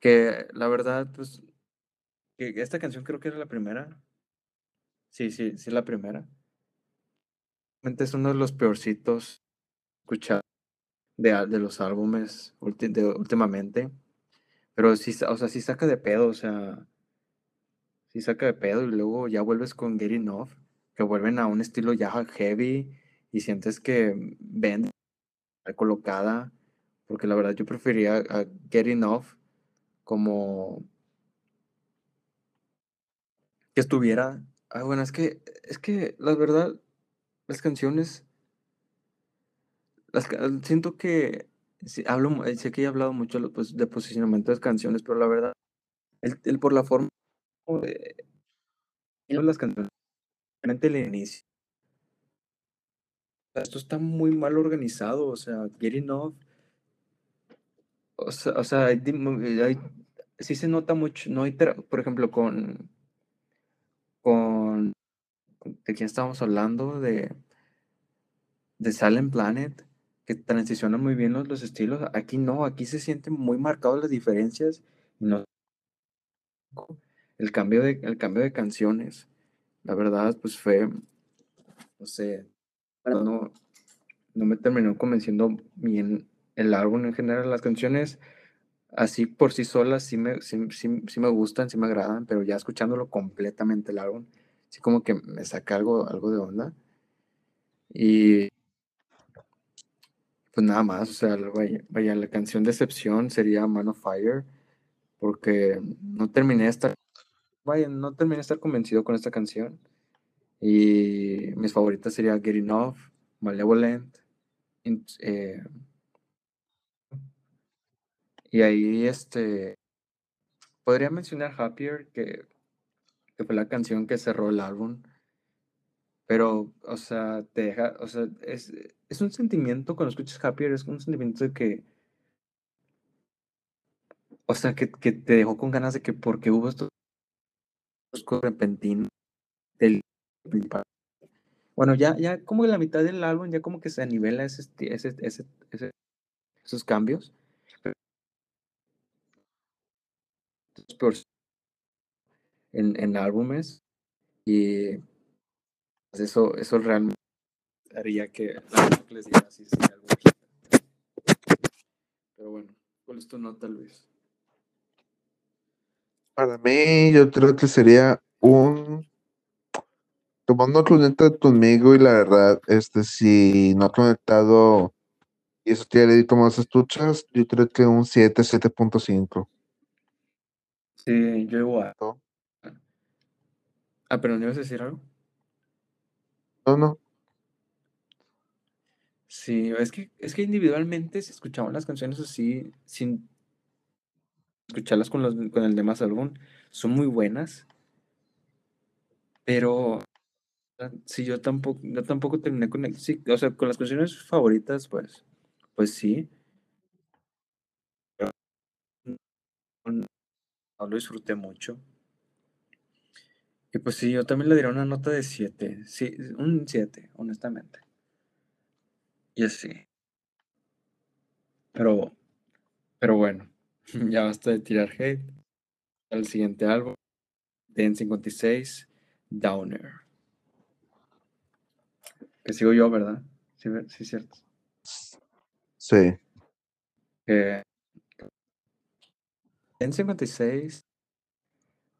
Que la verdad, pues, que esta canción creo que era la primera. Sí, sí, sí, la primera. Es uno de los peorcitos escuchados de, de los álbumes últimamente. Pero sí, o sea, saca de pedo, o sea, sí saca de pedo y luego ya vuelves con Get Enough, que vuelven a un estilo ya heavy y sientes que está colocada, porque la verdad yo prefería a Get Enough como que estuviera. Ah, bueno, es que, es que la verdad, las canciones, las, siento que sí, hablo, mu- sé que he hablado mucho pues, de posicionamiento de canciones, pero la verdad, el, el por la forma de de las canciones, realmente el inicio, esto está muy mal organizado, o sea, Get Enough, o sea, o sea, hay dim- hay- sí se nota mucho, no hay, por ejemplo, con, con ¿De quién estábamos hablando? De, de Silent Planet, que transiciona muy bien los, los estilos. Aquí no, aquí se sienten muy marcadas las diferencias. No, el, cambio de, el cambio de canciones, la verdad, pues fue, no sé, no, no me terminó convenciendo bien el álbum en general. Las canciones así por sí solas sí me, sí, me gustan, sí me agradan, pero ya escuchándolo completamente el álbum, sí como que me saca algo, algo de onda. Y pues nada más, o sea, vaya, la canción de excepción sería Man of Fire, porque no terminé de estar, vaya, no terminé de estar convencido con esta canción. Y mis favoritas sería Getting Off, Malevolent, eh, y ahí, este, podría mencionar Happier, que, que fue la canción que cerró el álbum. Pero, o sea, te deja, o sea, es, es un sentimiento cuando escuchas Happier, es un sentimiento de que, o sea, que, que te dejó con ganas de que porque hubo estos repentinos del bueno, ya, ya como en la mitad del álbum ya como que se nivela ese, ese, ese, esos cambios. En, en álbumes y eso, eso realmente haría que les así Pero bueno, ¿cuál es tu nota, Luis? Para mí, yo creo que sería un. Tomando conecta conmigo y la verdad, este, si no ha conectado y eso tiene como más escuchas, yo creo que un 7, 7.5. Sí, yo igual. Ah, pero ¿no ibas a decir algo? No, no. Sí, es que, es que individualmente si escuchamos las canciones así, sin escucharlas con, los, con el demás álbum, son muy buenas. Pero si yo tampoco, yo tampoco terminé con sí, o sea, con las canciones favoritas, pues, pues sí. no lo disfruté mucho. Y pues sí, yo también le diría una nota de 7. Sí, un 7, honestamente. Y así. Pero, pero bueno, ya basta de tirar hate. El siguiente álbum, Den 56, Downer. Que sigo yo, ¿verdad? Sí, sí, cierto. Sí. Eh, en 56,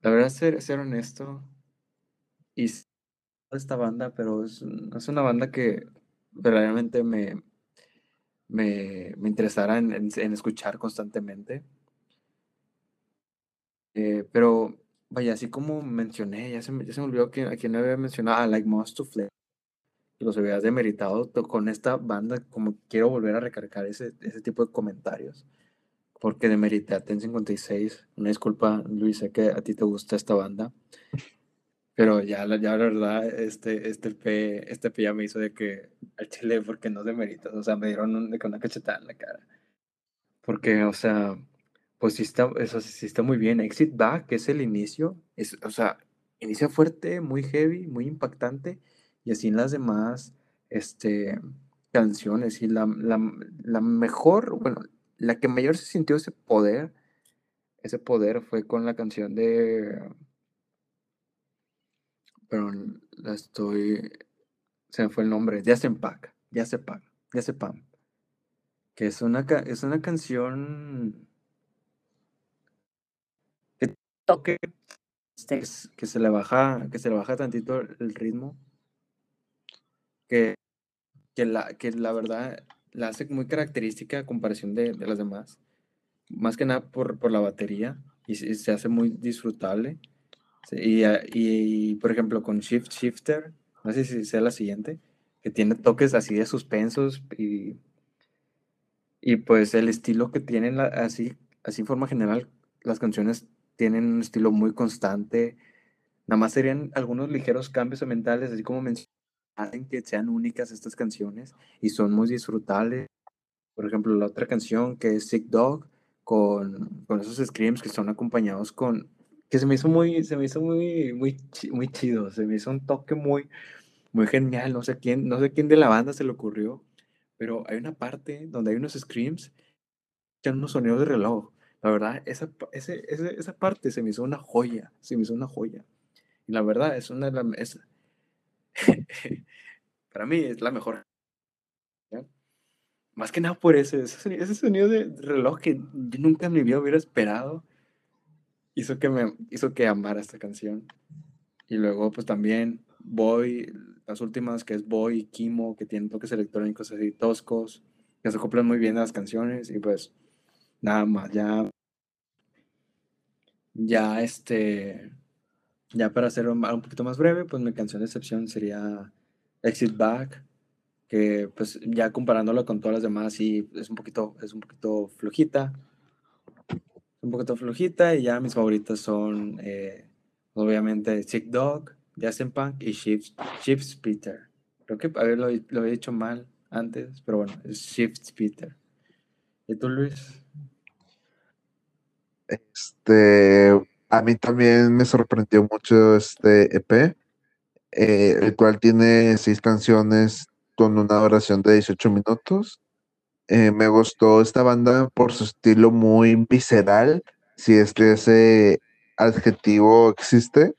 la verdad, ser, ser honesto, y esta banda, pero es, es una banda que verdaderamente me, me, me interesará en, en, escuchar constantemente. Eh, pero vaya, así como mencioné, ya se, ya se me olvidó que a quien había mencionado, a Like Most to Flame, los habías demeritado con esta banda, como quiero volver a recargar ese, ese tipo de comentarios porque demerité a Ten 56. Una disculpa, Luis, sé que a ti te gusta esta banda. Pero ya, ya la verdad, este, este, P, este P ya me hizo de que al chile, porque no demeritas. O sea, me dieron un, de una cachetada en la cara. Porque, o sea, pues sí está, eso sí está muy bien. Exit Back, que es el inicio, es, o sea, inicia fuerte, muy heavy, muy impactante. Y así en las demás este, canciones. Y la, la, la mejor, bueno, la que mayor se sintió ese poder, ese poder fue con la canción de... Pero la estoy... Se me fue el nombre, Ya se empaca, Ya se paga, Ya se pam. Que es una, es una canción que toque, que se le baja, que se le baja tantito el ritmo. Que, que, la, que la verdad la hace muy característica a comparación de, las demás. Más que nada por, por la batería y, se hace muy disfrutable. Y, y, por ejemplo, con Shift Shifter, no sé si sea la siguiente, que tiene toques así de suspensos y, y pues el estilo que tienen, así, así en forma general, las canciones tienen un estilo muy constante. Nada más serían algunos ligeros cambios mentales, así como hacen que sean únicas estas canciones y son muy disfrutables. Por ejemplo, la otra canción que es Sick Dog, con, con esos screams que son acompañados con, que se me hizo muy, se me hizo muy, muy, muy chido, se me hizo un toque muy, muy genial, no sé quién, no sé quién de la banda se le ocurrió, pero hay una parte donde hay unos screams, que unos sonidos de reloj, la verdad, esa, ese, esa parte se me hizo una joya, se me hizo una joya, y la verdad, es una de las, para mí es la mejor. Más que nada por ese, ese sonido, de reloj que yo nunca en mi vida hubiera esperado hizo que me hizo que amara esta canción. Y luego pues también Boy, las últimas que es Boy y Kimo, que tienen toques electrónicos así toscos, que se acoplan muy bien a las canciones y pues nada más, ya ya este ya para hacer un, un poquito más breve, pues mi canción de excepción sería Exit Back, que pues ya comparándolo con todas las demás sí es un poquito es un poquito flojita un poquito flojita y ya mis favoritas son eh, obviamente Sick Dog, Justin Punk y Shift Peter. Creo que a ver, lo, lo, he dicho mal antes, pero bueno, es Shift Peter. ¿Y tú, Luis? Este, a mí también me sorprendió mucho este EP, eh, el cual tiene seis canciones con una duración de 18 minutos. Eh, me gustó esta banda por su estilo muy visceral, si es que ese adjetivo existe.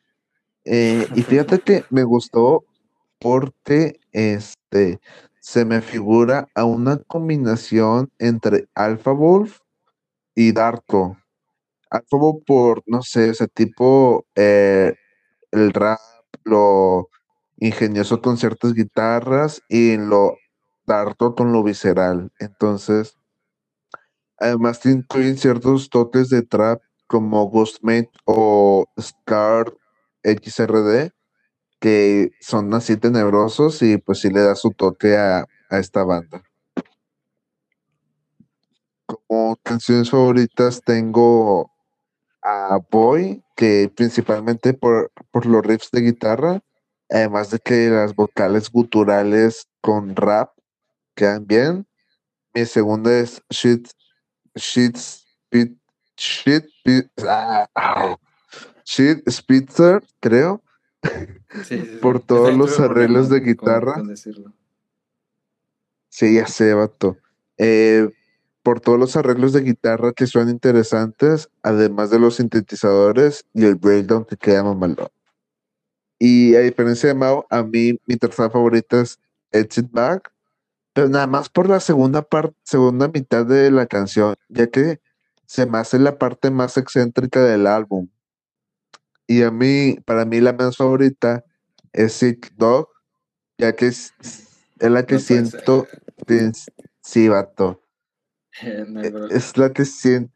Eh, y fíjate que me gustó porque este se me figura a una combinación entre Alpha Wolf y Darko. Alpha Wolf por, no sé, ese tipo, eh, el rap, lo ingenioso con ciertas guitarras y lo Darto con lo visceral. Entonces, además incluyen ciertos toques de trap como Ghostmate o Scar XRD que son así tenebrosos y pues sí le da su toque a, a esta banda. Como canciones favoritas tengo a Boy, que principalmente por, por los riffs de guitarra, además de que las vocales guturales con rap quedan bien. Mi segunda es Shit, Shit, Shit, Shit, ah, Shit Spitzer, creo. Por todos los arreglos de guitarra. Sí, ya sé, vato. Eh, por todos los arreglos de guitarra que son interesantes, además de los sintetizadores y el breakdown que queda malo. Y a diferencia de Mao, a mí mi tercera favorita es Exit Back, pero nada más por la segunda parte, segunda mitad de la canción, ya que se me hace la parte más excéntrica del álbum. Y a mí, para mí la más favorita es Sick Dog, ya que es, la que siento, sí, vato. Es la que siento.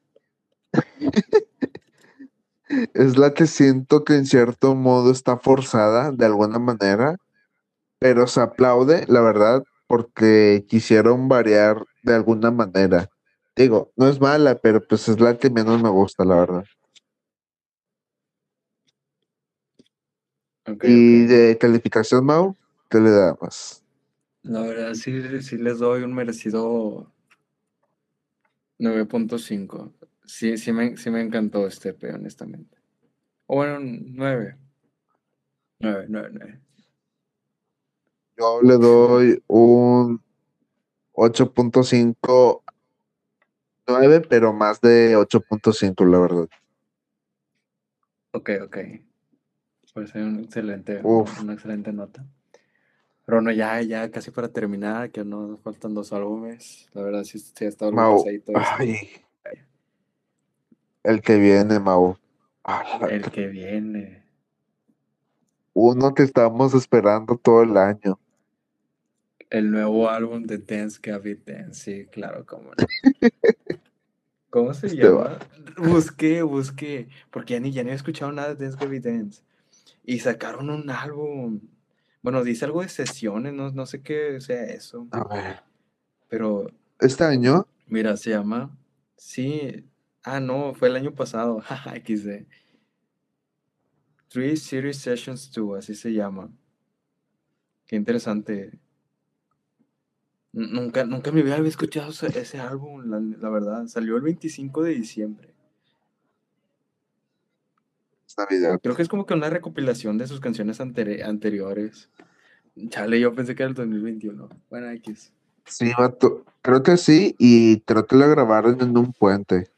es la que siento que en cierto modo está forzada de alguna manera, pero se aplaude, la verdad, porque quisieron variar de alguna manera. Digo, no es mala, pero pues es la que menos me gusta, la verdad. y de calificación, Mau, ¿qué le damos? La verdad, sí, sí les doy un merecido 9.5. Sí, sí me, sí me encantó este P, honestamente. O bueno, 9. 9, 9, 9. Yo le doy un 8.5, 9, pero más de 8.5, la verdad. Ok, ok. Puede ser un excelente, una excelente nota. Pero no, ya, ya casi para terminar, que no nos faltan dos álbumes. La verdad, sí, sí ha estado Mau, ay, El que viene, Mau. el que viene. Uno que estamos esperando todo el año. El nuevo álbum de Dance Gavin Dance, sí, claro, cómo no. ¿Cómo se este llama? Busqué, busqué, porque ya ni, ya ni he escuchado nada de Dance Gavin Dance. Y sacaron un álbum. Bueno, dice algo de sesiones, no, no sé qué sea eso. A ver. Pero. ¿Este año? Mira, se llama. Sí. Ah, no, fue el año pasado. XD. Three Series Sessions 2, así se llama. Qué interesante. Nunca, nunca me había escuchado ese, álbum, la, verdad. Salió el 25 de diciembre. Navidad. Creo que es como que una recopilación de sus canciones anteri- anteriores. Chale, yo pensé que era el 2021. Bueno, X. Sí, vato, creo que sí, y creo que lo grabaron en un puente.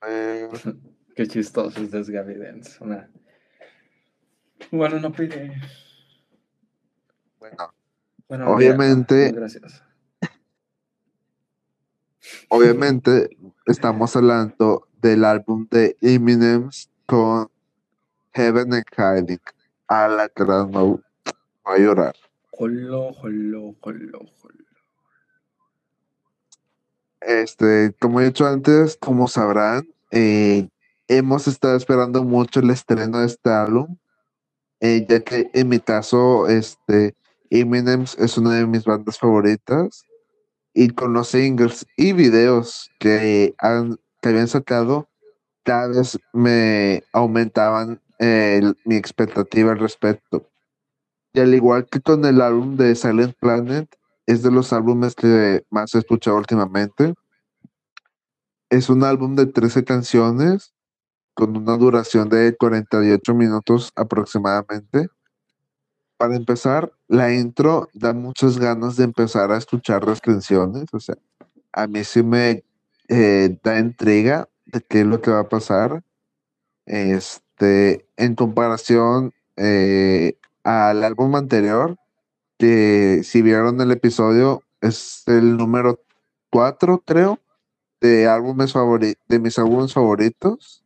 Qué chistoso es Dance. Una... Bueno, no pide. bueno. Obviamente- No, gracias. obviamente estamos hablando del álbum de Eminem con Heaven and Hiding. A la que no voy a llorar. Jolo, jolo, jolo, jolo. Este, como he dicho antes, como sabrán, eh, hemos estado esperando mucho el estreno de este álbum, eh, ya que en mi caso, este, Eminem es una de mis bandas favoritas y con los singles y videos que, han, que habían sacado, cada vez me aumentaban mi expectativa al respecto. Y al igual que con el álbum de Silent Planet, es de los álbumes que más he escuchado últimamente. Es un álbum de 13 canciones con una duración de 48 minutos aproximadamente. Para empezar, la intro da muchas ganas de empezar a escuchar las canciones. O sea, a mí sí me eh, da intriga de qué es lo que va a pasar. Este, en comparación eh, al álbum anterior, que si vieron el episodio, es el número 4, creo, de álbumes favori- de mis álbumes favoritos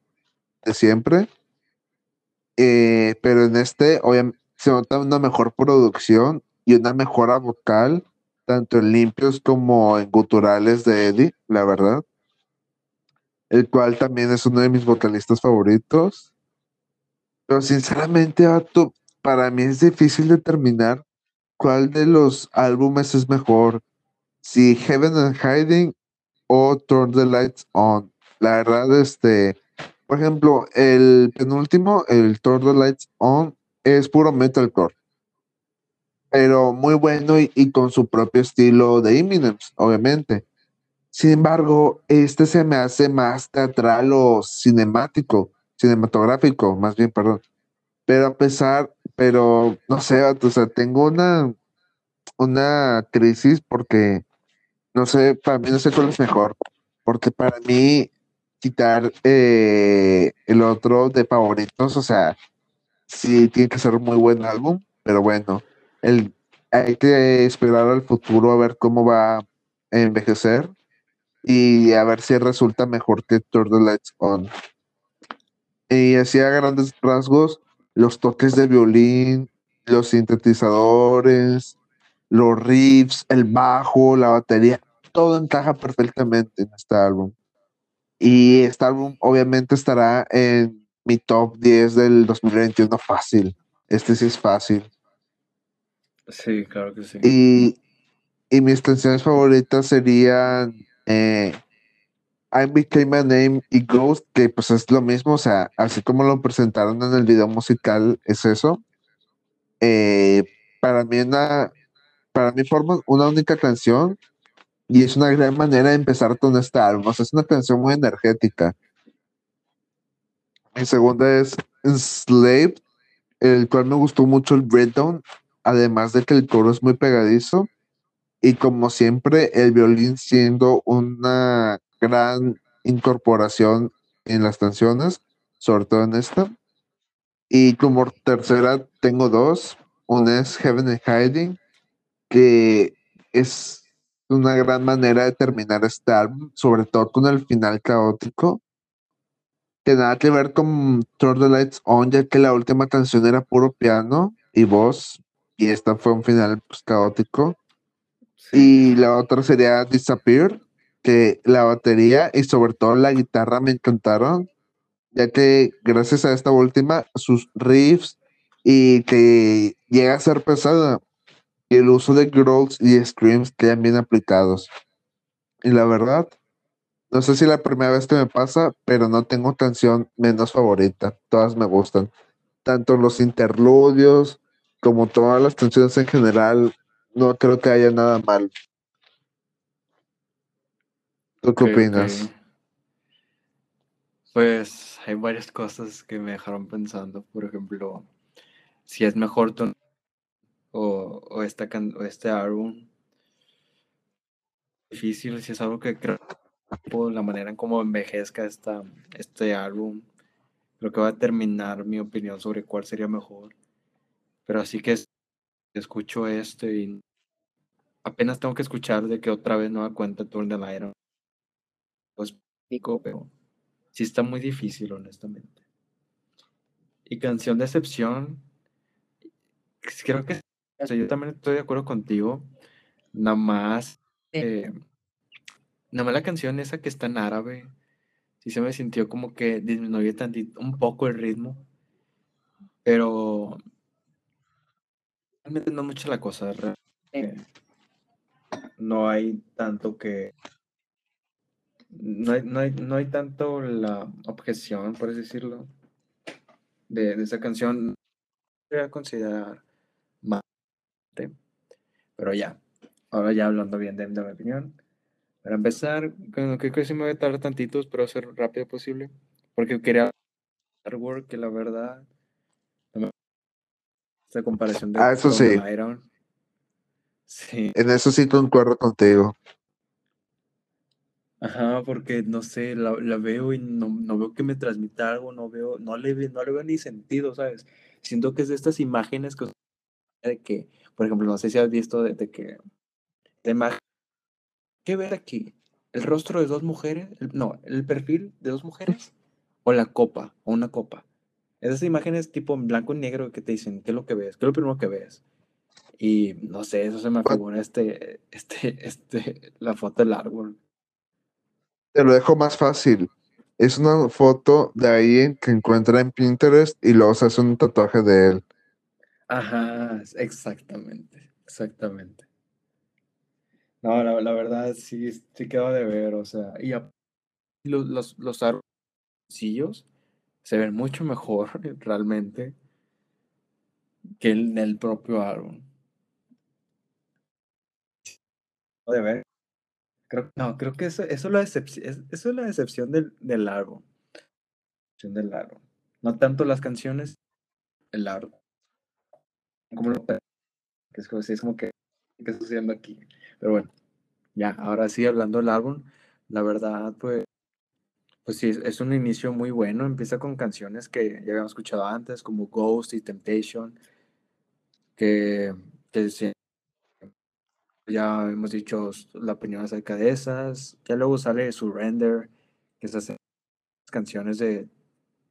siempre. Eh, pero en este, obviamente, se nota una mejor producción y una mejora vocal, tanto en limpios como en guturales de Eddie, la verdad. El cual también es uno de mis vocalistas favoritos. Pero sinceramente, para mí es difícil determinar cuál de los álbumes es mejor. Si Heaven and Hiding o Turn the Lights On. La verdad, este, por ejemplo, el penúltimo, el Turn the Lights On, es puro metalcore. Pero muy bueno y, y con su propio estilo de Eminem, obviamente. Sin embargo, este se me hace más teatral o cinemático, cinematográfico, más bien, perdón. Pero a pesar, pero no sé, o sea, tengo una, una crisis porque no sé, para mí no sé cuál es mejor. Porque para mí, quitar eh, el otro de favoritos, o sea, sí tiene que ser un muy buen álbum, pero bueno, el, hay que esperar al futuro a ver cómo va a envejecer y a ver si resulta mejor que Turn the Lights On. Y así a grandes rasgos, los toques de violín, los sintetizadores, los riffs, el bajo, la batería, todo encaja perfectamente en este álbum. Y este álbum obviamente estará en mi top 10 del 2021 fácil. Este sí es fácil. Sí, claro que sí. Y, y mis canciones favoritas serían eh, I Became My Name y Ghost, que pues es lo mismo, o sea, así como lo presentaron en el video musical, es eso. Eh, para mí una, para mí forman una única canción y es una gran manera de empezar con este álbum. O sea, es una canción muy energética. Mi segunda es Enslaved, el cual me gustó mucho el breakdown, además de que el coro es muy pegadizo. Y como siempre, el violín siendo una gran incorporación en las canciones, sobre todo en esta. Y como tercera tengo dos. Una es Heaven and Hiding, que es una gran manera de terminar este álbum, sobre todo con el final caótico. Que nada que ver con Turn the Lights On, ya que la última canción era puro piano y voz, y esta fue un final pues, caótico. Sí. Y la otra sería Disappear, que la batería y sobre todo la guitarra me encantaron, ya que gracias a esta última, sus riffs y que llega a ser pesada, y el uso de growls y screams quedan bien aplicados. Y la verdad, no sé si la primera vez que me pasa, pero no tengo canción menos favorita, todas me gustan, tanto los interludios como todas las canciones en general, no creo que haya nada mal. ¿Tú qué opinas? Pues hay varias cosas que me dejaron pensando. Por ejemplo, si es mejor o, o, esta o este álbum. Difícil, si es algo que creo por la manera en cómo envejezca esta, este álbum. Creo que va a terminar mi opinión sobre cuál sería mejor. Pero así que escucho este y apenas tengo que escuchar de que otra vez no da cuenta Turn the Light Pues pico, pero sí está muy difícil, honestamente. Y canción de excepción, creo que yo también estoy de acuerdo contigo. Nada más, eh, nada más la canción esa que está en árabe, sí se me sintió como que disminuyó tantito, un poco el ritmo. Pero realmente no mucho la cosa. no hay tanto que. No hay, no, hay, no hay tanto la objeción, por así decirlo, de, de esa canción. Voy a considerar. Pero ya, ahora ya hablando bien de, mi opinión. Para empezar, creo que sí me voy a tardar tantito, pero ser rápido posible. Porque quería artwork que la verdad esta comparación de ah, eso sí. Sí. En eso sí concuerdo contigo. Ajá, porque no sé, la, veo y no, veo que me transmita algo, no veo, no le, no le veo ni sentido, ¿sabes? Siento que es de estas imágenes que, de que por ejemplo, no sé si has visto de, que, de ¿qué ves aquí? ¿El rostro de dos mujeres? no, el perfil de dos mujeres o la copa, o una copa. Esas imágenes tipo en blanco y negro que te dicen, ¿qué es lo que ves? ¿Qué es lo primero que ves? Y no sé, eso se me figura este, este, este, la foto del árbol. Te lo dejo más fácil. Es una foto de alguien que encuentra en Pinterest y luego se hace un tatuaje de él. Ajá, exactamente, exactamente. No, la, verdad sí, sí quedó de ver, o sea, y los, los, los se ven mucho mejor realmente que el del propio álbum. De ver. Creo, no, creo que eso, eso, es, la decepción, eso es la decepción del, del álbum. Del álbum. No tanto las canciones, el álbum. Como lo que es es como que ¿qué está sucediendo aquí? Pero bueno, ya, ahora sí, hablando del álbum, la verdad, pues pues sí, es un inicio muy bueno. Empieza con canciones que ya habíamos escuchado antes, como Ghost y Temptation, que, ya hemos dicho la opinión acerca de esas. Ya luego sale Surrender, que es esas canciones de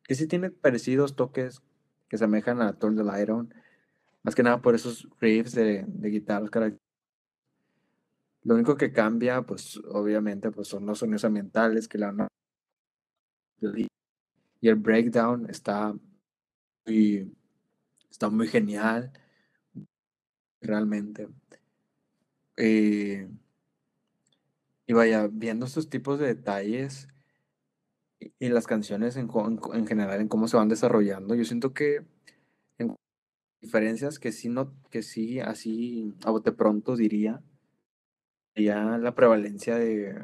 que sí tiene parecidos toques que se amejan a Turn the Light On. Más que nada por esos riffs de, de guitarras. Lo único que cambia, pues obviamente, pues son los sonidos ambientales que dan y el breakdown está muy, está muy genial, realmente. Eh, y vaya, viendo estos tipos de detalles y, las canciones en, en, general, en cómo se van desarrollando, yo siento que en diferencias que sí, no, que sí, así a bote pronto diría, ya la prevalencia de,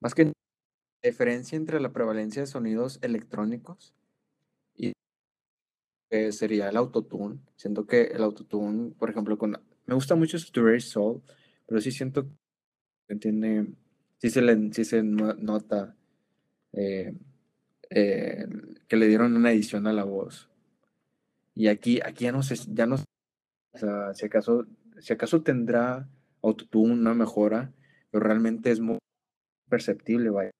más que diferencia entre la prevalencia de sonidos electrónicos y sería el autotune. Siento que el autotune, por ejemplo, con, me gusta mucho Stray Soul, pero sí siento que tiene, sí se, le, sí se nota eh, eh, que le dieron una edición a la voz. Y aquí, aquí ya no sé, ya no o si acaso, si acaso tendrá autotune una mejora, pero realmente es muy perceptible, vaya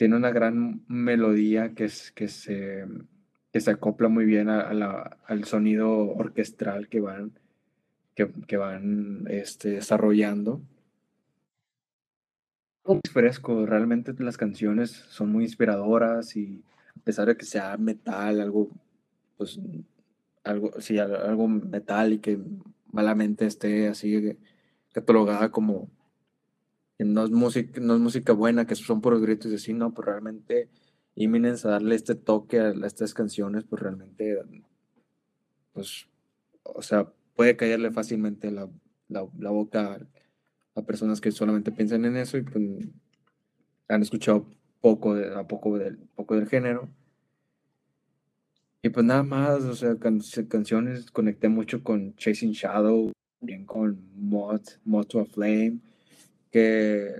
tiene una gran melodía que, es, que, se, que se acopla muy bien a, la, al sonido orquestral que van, que, que van este, desarrollando. Fresco, realmente las canciones son muy inspiradoras y a pesar de que sea metal, algo, pues, algo, algo metal y que malamente esté así catalogada como no es música, no es música buena, que son puros gritos y así, no, pues realmente Imminence a darle este toque a, estas canciones, pues realmente, pues, o sea, puede caerle fácilmente la, boca a a personas que solamente piensan en eso y pues han escuchado poco de, a poco del, poco del género. Y pues nada más, o sea, canciones, conecté mucho con Chasing Shadow, también con Mod, Mod to a Flame, que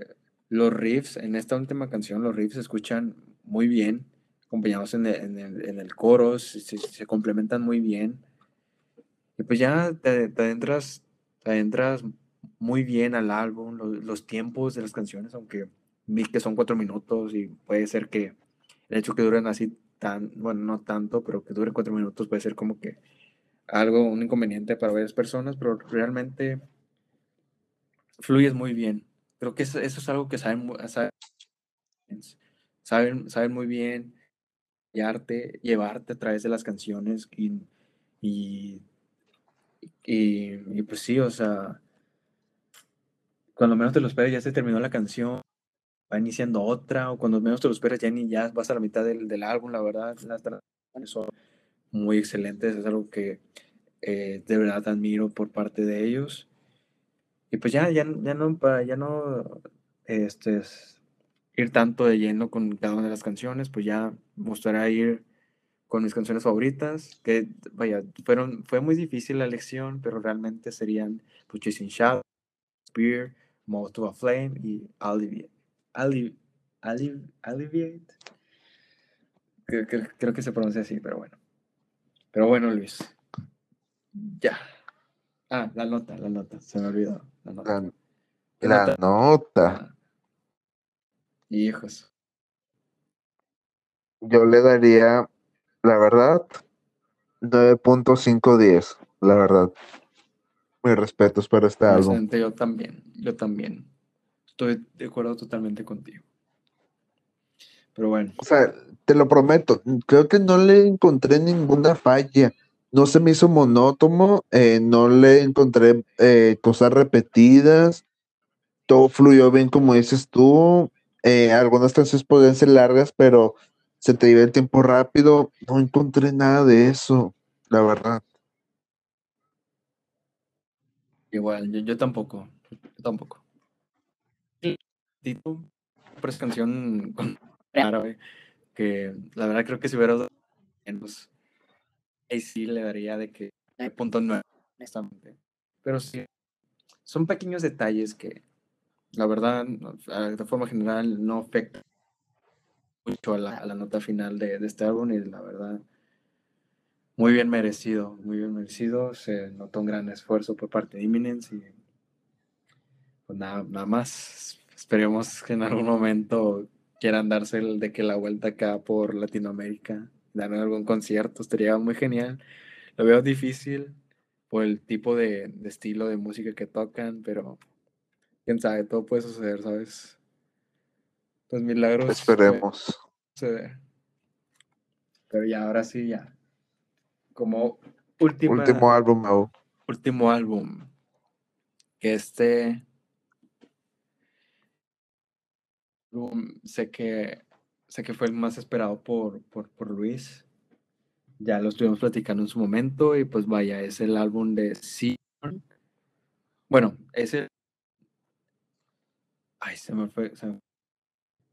los riffs, en esta última canción, los riffs se escuchan muy bien, acompañados en el, en el, coro, se, complementan muy bien. Y pues ya te, te, adentras, te muy bien al álbum, los, los tiempos de las canciones, aunque vi que son cuatro minutos y puede ser que el hecho que duren así tan, bueno, no tanto, pero que dure cuatro minutos puede ser como que algo, un inconveniente para varias personas, pero realmente fluyes muy bien. Creo que eso, es algo que saben, saben, saben, muy bien llevarte, llevarte a través de las canciones y, y, y, pues sí, o sea, cuando menos te lo esperas ya se terminó la canción va iniciando otra, o cuando menos te lo esperas, ya ni ya vas a la mitad del, del álbum, la verdad, las transiciones son muy excelentes, es algo que eh, de verdad admiro por parte de ellos. Y pues ya, ya, ya no, para ya no este, ir tanto de lleno con cada una de las canciones, pues ya gustaría ir con mis canciones favoritas, que vaya, fueron, fue muy difícil la elección, pero realmente serían pues, Chasing Shadow, Spear, Most of a Flame y Alleviate. Alleviate. Creo, que se pronuncia así, pero bueno. Pero bueno, Luis. Ya. Ah, la nota, la nota. Se me olvidó. La nota. La, nota. Ah. Hijos. Yo le daría, la verdad, 9.510, la verdad. Mis respetos para este álbum. Yo también, yo también. Estoy de acuerdo totalmente contigo. Pero bueno. O sea, te lo prometo, creo que no le encontré ninguna falla. No se me hizo monótono, eh, no le encontré eh, cosas repetidas. Todo fluyó bien, como dices tú. Eh, algunas canciones podrían ser largas, pero se te iba el tiempo rápido. No encontré nada de eso, la verdad. Igual, yo, yo tampoco. Yo tampoco por esa canción árabe, que la verdad creo que si hubiera menos, ahí sí le daría de que punto nueve, honestamente. Pero sí, son pequeños detalles que la verdad, de forma general, no afectan mucho a la, a la nota final de, de, este álbum y la verdad, muy bien merecido, muy bien merecido. Se notó un gran esfuerzo por parte de Imminence y pues nada, nada más Esperemos que en algún momento quieran darse el de que la vuelta acá por Latinoamérica, dar algún concierto, estaría muy genial. Lo veo difícil por el tipo de, estilo de música que tocan, pero quién sabe, todo puede suceder, ¿sabes? Pues milagros. Esperemos. Pero ya, ahora sí, ya. Como último álbum, Último álbum. Que este sé que, sé que fue el más esperado por, por, Luis. Ya lo estuvimos platicando en su momento y pues vaya, es el álbum de Sion. Bueno, es el... Ay, se me fue...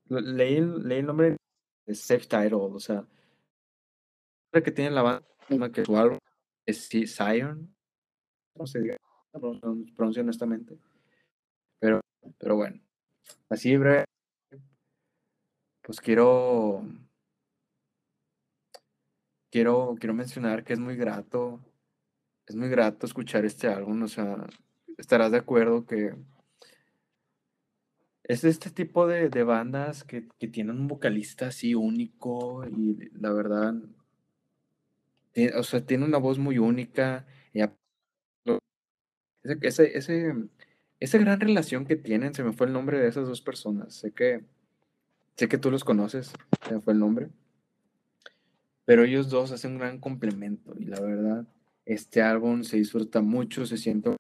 Leí, el nombre de Safe Title, o sea, que tiene la banda que su álbum es Sion. No sé, diga, pronuncio honestamente. Pero, pero bueno, así breve, pues quiero, quiero, quiero mencionar que es muy grato, es muy grato escuchar este álbum, o sea, estarás de acuerdo que es este tipo de, bandas que, tienen un vocalista así único y la verdad, o sea, tiene una voz muy única. Y ese, ese, esa gran relación que tienen, se me fue el nombre de esas dos personas. Sé que Sé que tú los conoces, se fue el nombre. Pero ellos dos hacen un gran complemento y la verdad, este álbum se disfruta mucho, se siente...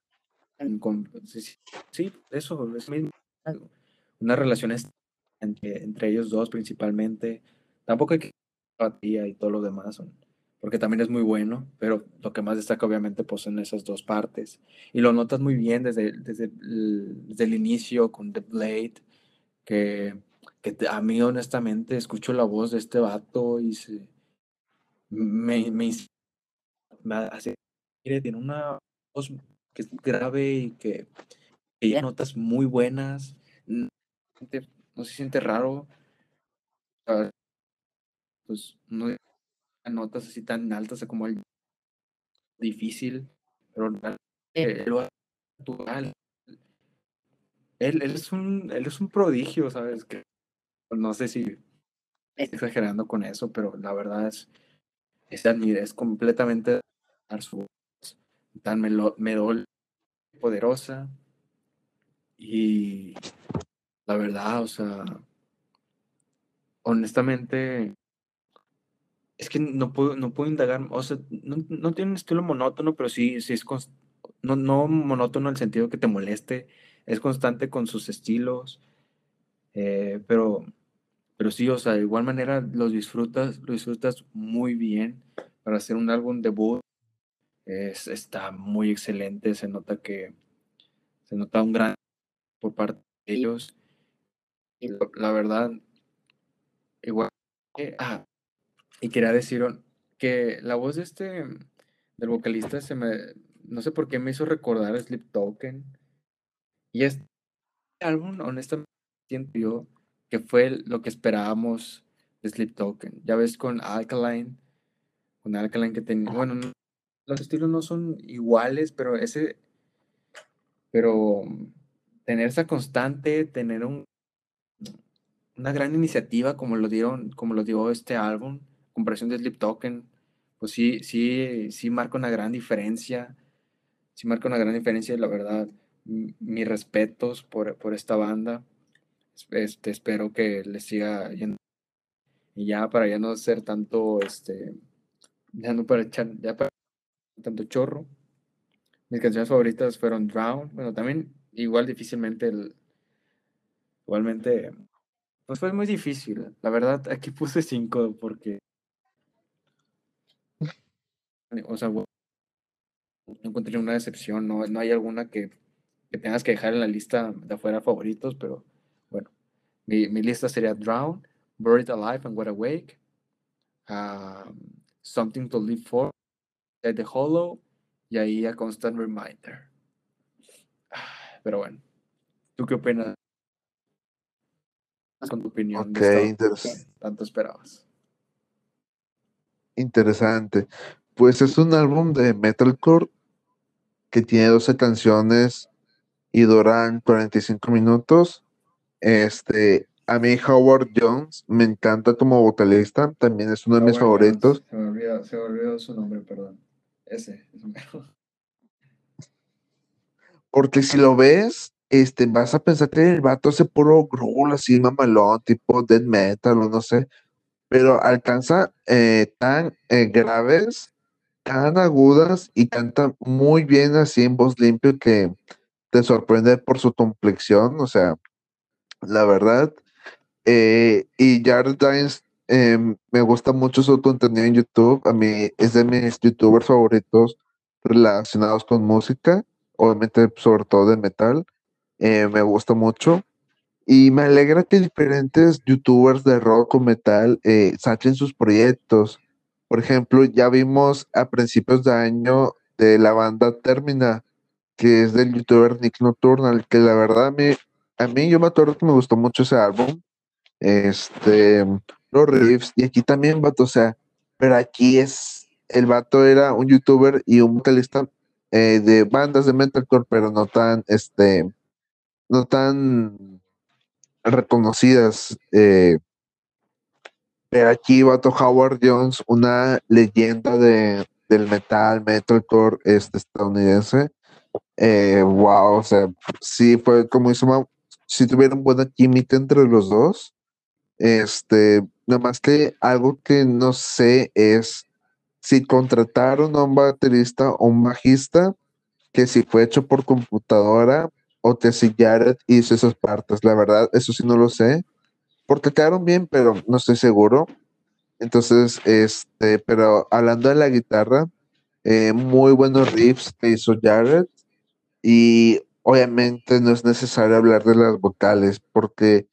Sí, eso, es mismo. Una relación entre, entre ellos dos principalmente. Tampoco hay que y todo lo demás. porque también es muy bueno, pero lo que más destaca obviamente pues en esas dos partes. Y lo notas muy bien desde, desde, el, desde el inicio con The Blade, que, que a mí honestamente escucho la voz de este vato y se, me, me, me hace, tiene una voz que es grave y que, que notas muy buenas, no, no se siente raro, pues no notas así tan altas como el difícil, pero él, él, es un, él es un prodigio, ¿sabes? Que no sé si estoy exagerando con eso, pero la verdad es, es, es completamente su tan medol poderosa y la verdad, o sea, honestamente, es que no puedo, no puedo indagar, o sea, no, tiene un estilo monótono, pero sí, sí es no, no monótono en el sentido que te moleste, es constante con sus estilos, eh, pero, pero sí, o sea, de igual manera los disfrutas, lo disfrutas muy bien para hacer un álbum debut. Es, está muy excelente, se nota que se nota un gran por parte de ellos. Y la, verdad, igual, ah, y quería decir que la voz de este, del vocalista, se me, no sé por qué me hizo recordar a Sleep Token. Y este álbum, honestamente, siento yo que fue lo que esperábamos de Sleep Token. Ya ves con Alkaline, con Alkaline que tenía, bueno, los estilos no son iguales, pero ese, pero tener esa constante, tener un, una gran iniciativa como lo dieron, como lo dio este álbum, comparación de Sleep Token, pues sí, sí, sí marca una gran diferencia. Sí marca una gran diferencia, la verdad. Mis respetos por, por esta banda. Este, espero que les siga yendo. Y ya para ya no ser tanto, este, ya no para echar, ya para tanto chorro. Mis canciones favoritas fueron Drown. Bueno, también igual difícilmente el, igualmente, pues fue muy difícil. La verdad, aquí puse cinco porque o sea, no encontré una decepción, no, no hay alguna que, que, tengas que dejar en la lista de afuera favoritos, pero mi, mi lista sería Drown, Buried Alive and What Awake, um, Something to Live For, The Hollow, y ahí A Constant Reminder. Pero bueno, ¿tú qué opinas? Con tu opinión. Okay, tanto esperabas. Interesante. Pues es un álbum de metalcore que tiene 12 canciones y duran 45 minutos. Este, a mí Howard Jones me encanta como vocalista, también es uno de mis favoritos. Se me, olvidó, se olvidó, su nombre, perdón. Ese es mejor. Porque si lo ves, este, vas a pensar que el vato hace puro growl así mamalón, tipo death metal o no sé, pero alcanza eh, tan eh, graves tan agudas y canta muy bien así en voz limpia que te sorprende por su complexión, o sea, la verdad. Eh, y Jared Dines, em, me gusta mucho su contenido en YouTube, a mí es de mis youtubers favoritos relacionados con música, obviamente sobre todo de metal, eh, me gusta mucho. Y me alegra que diferentes youtubers de rock o metal eh, saquen sus proyectos. Por ejemplo, ya vimos a principios de año de la banda Termina, que es del youtuber Nick Nocturnal, que la verdad a mí, a mí yo me acuerdo que me gustó mucho ese álbum. Este, los riffs, y aquí también, vato, o sea, pero aquí es, el vato era un youtuber y un vocalista eh, de bandas de metalcore, pero no tan, este, no tan reconocidas. Eh, pero aquí Bato Howard Jones, una leyenda de, del metal, metalcore este, estadounidense. Eh, wow, o sea, sí fue como hizo, si tuvieron buena química entre los dos. Este, nada más que algo que no sé es si contrataron a un baterista o un bajista, que si fue hecho por computadora o que si Jared hizo esas partes. La verdad, eso sí no lo sé porque quedaron bien, pero no estoy seguro. Entonces, este, pero hablando de la guitarra, eh, muy buenos riffs que hizo Jared. Y obviamente no es necesario hablar de las vocales, porque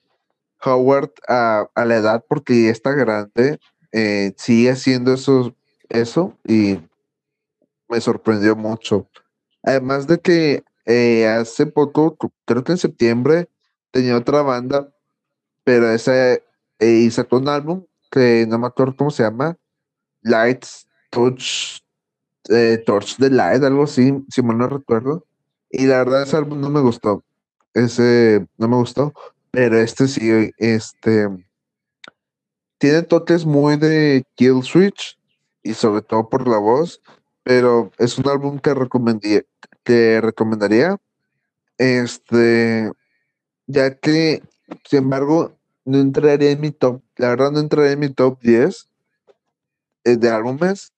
Howard a, a la edad, porque está grande, eh, sigue haciendo eso, y me sorprendió mucho. Además de que eh, hace poco, creo que en septiembre, tenía otra banda, pero esa eh, un álbum que no me acuerdo cómo se llama, Lights Touch, eh, Torch the Light, algo así, si mal no recuerdo. Y la verdad ese álbum no me gustó. Ese no me gustó, pero este sí, este tiene toques muy de Kill Switch y sobre todo por la voz, pero es un álbum que que recomendaría este ya que sin embargo no entraría en mi top, la verdad no entraría en mi top 10 eh, de álbumes,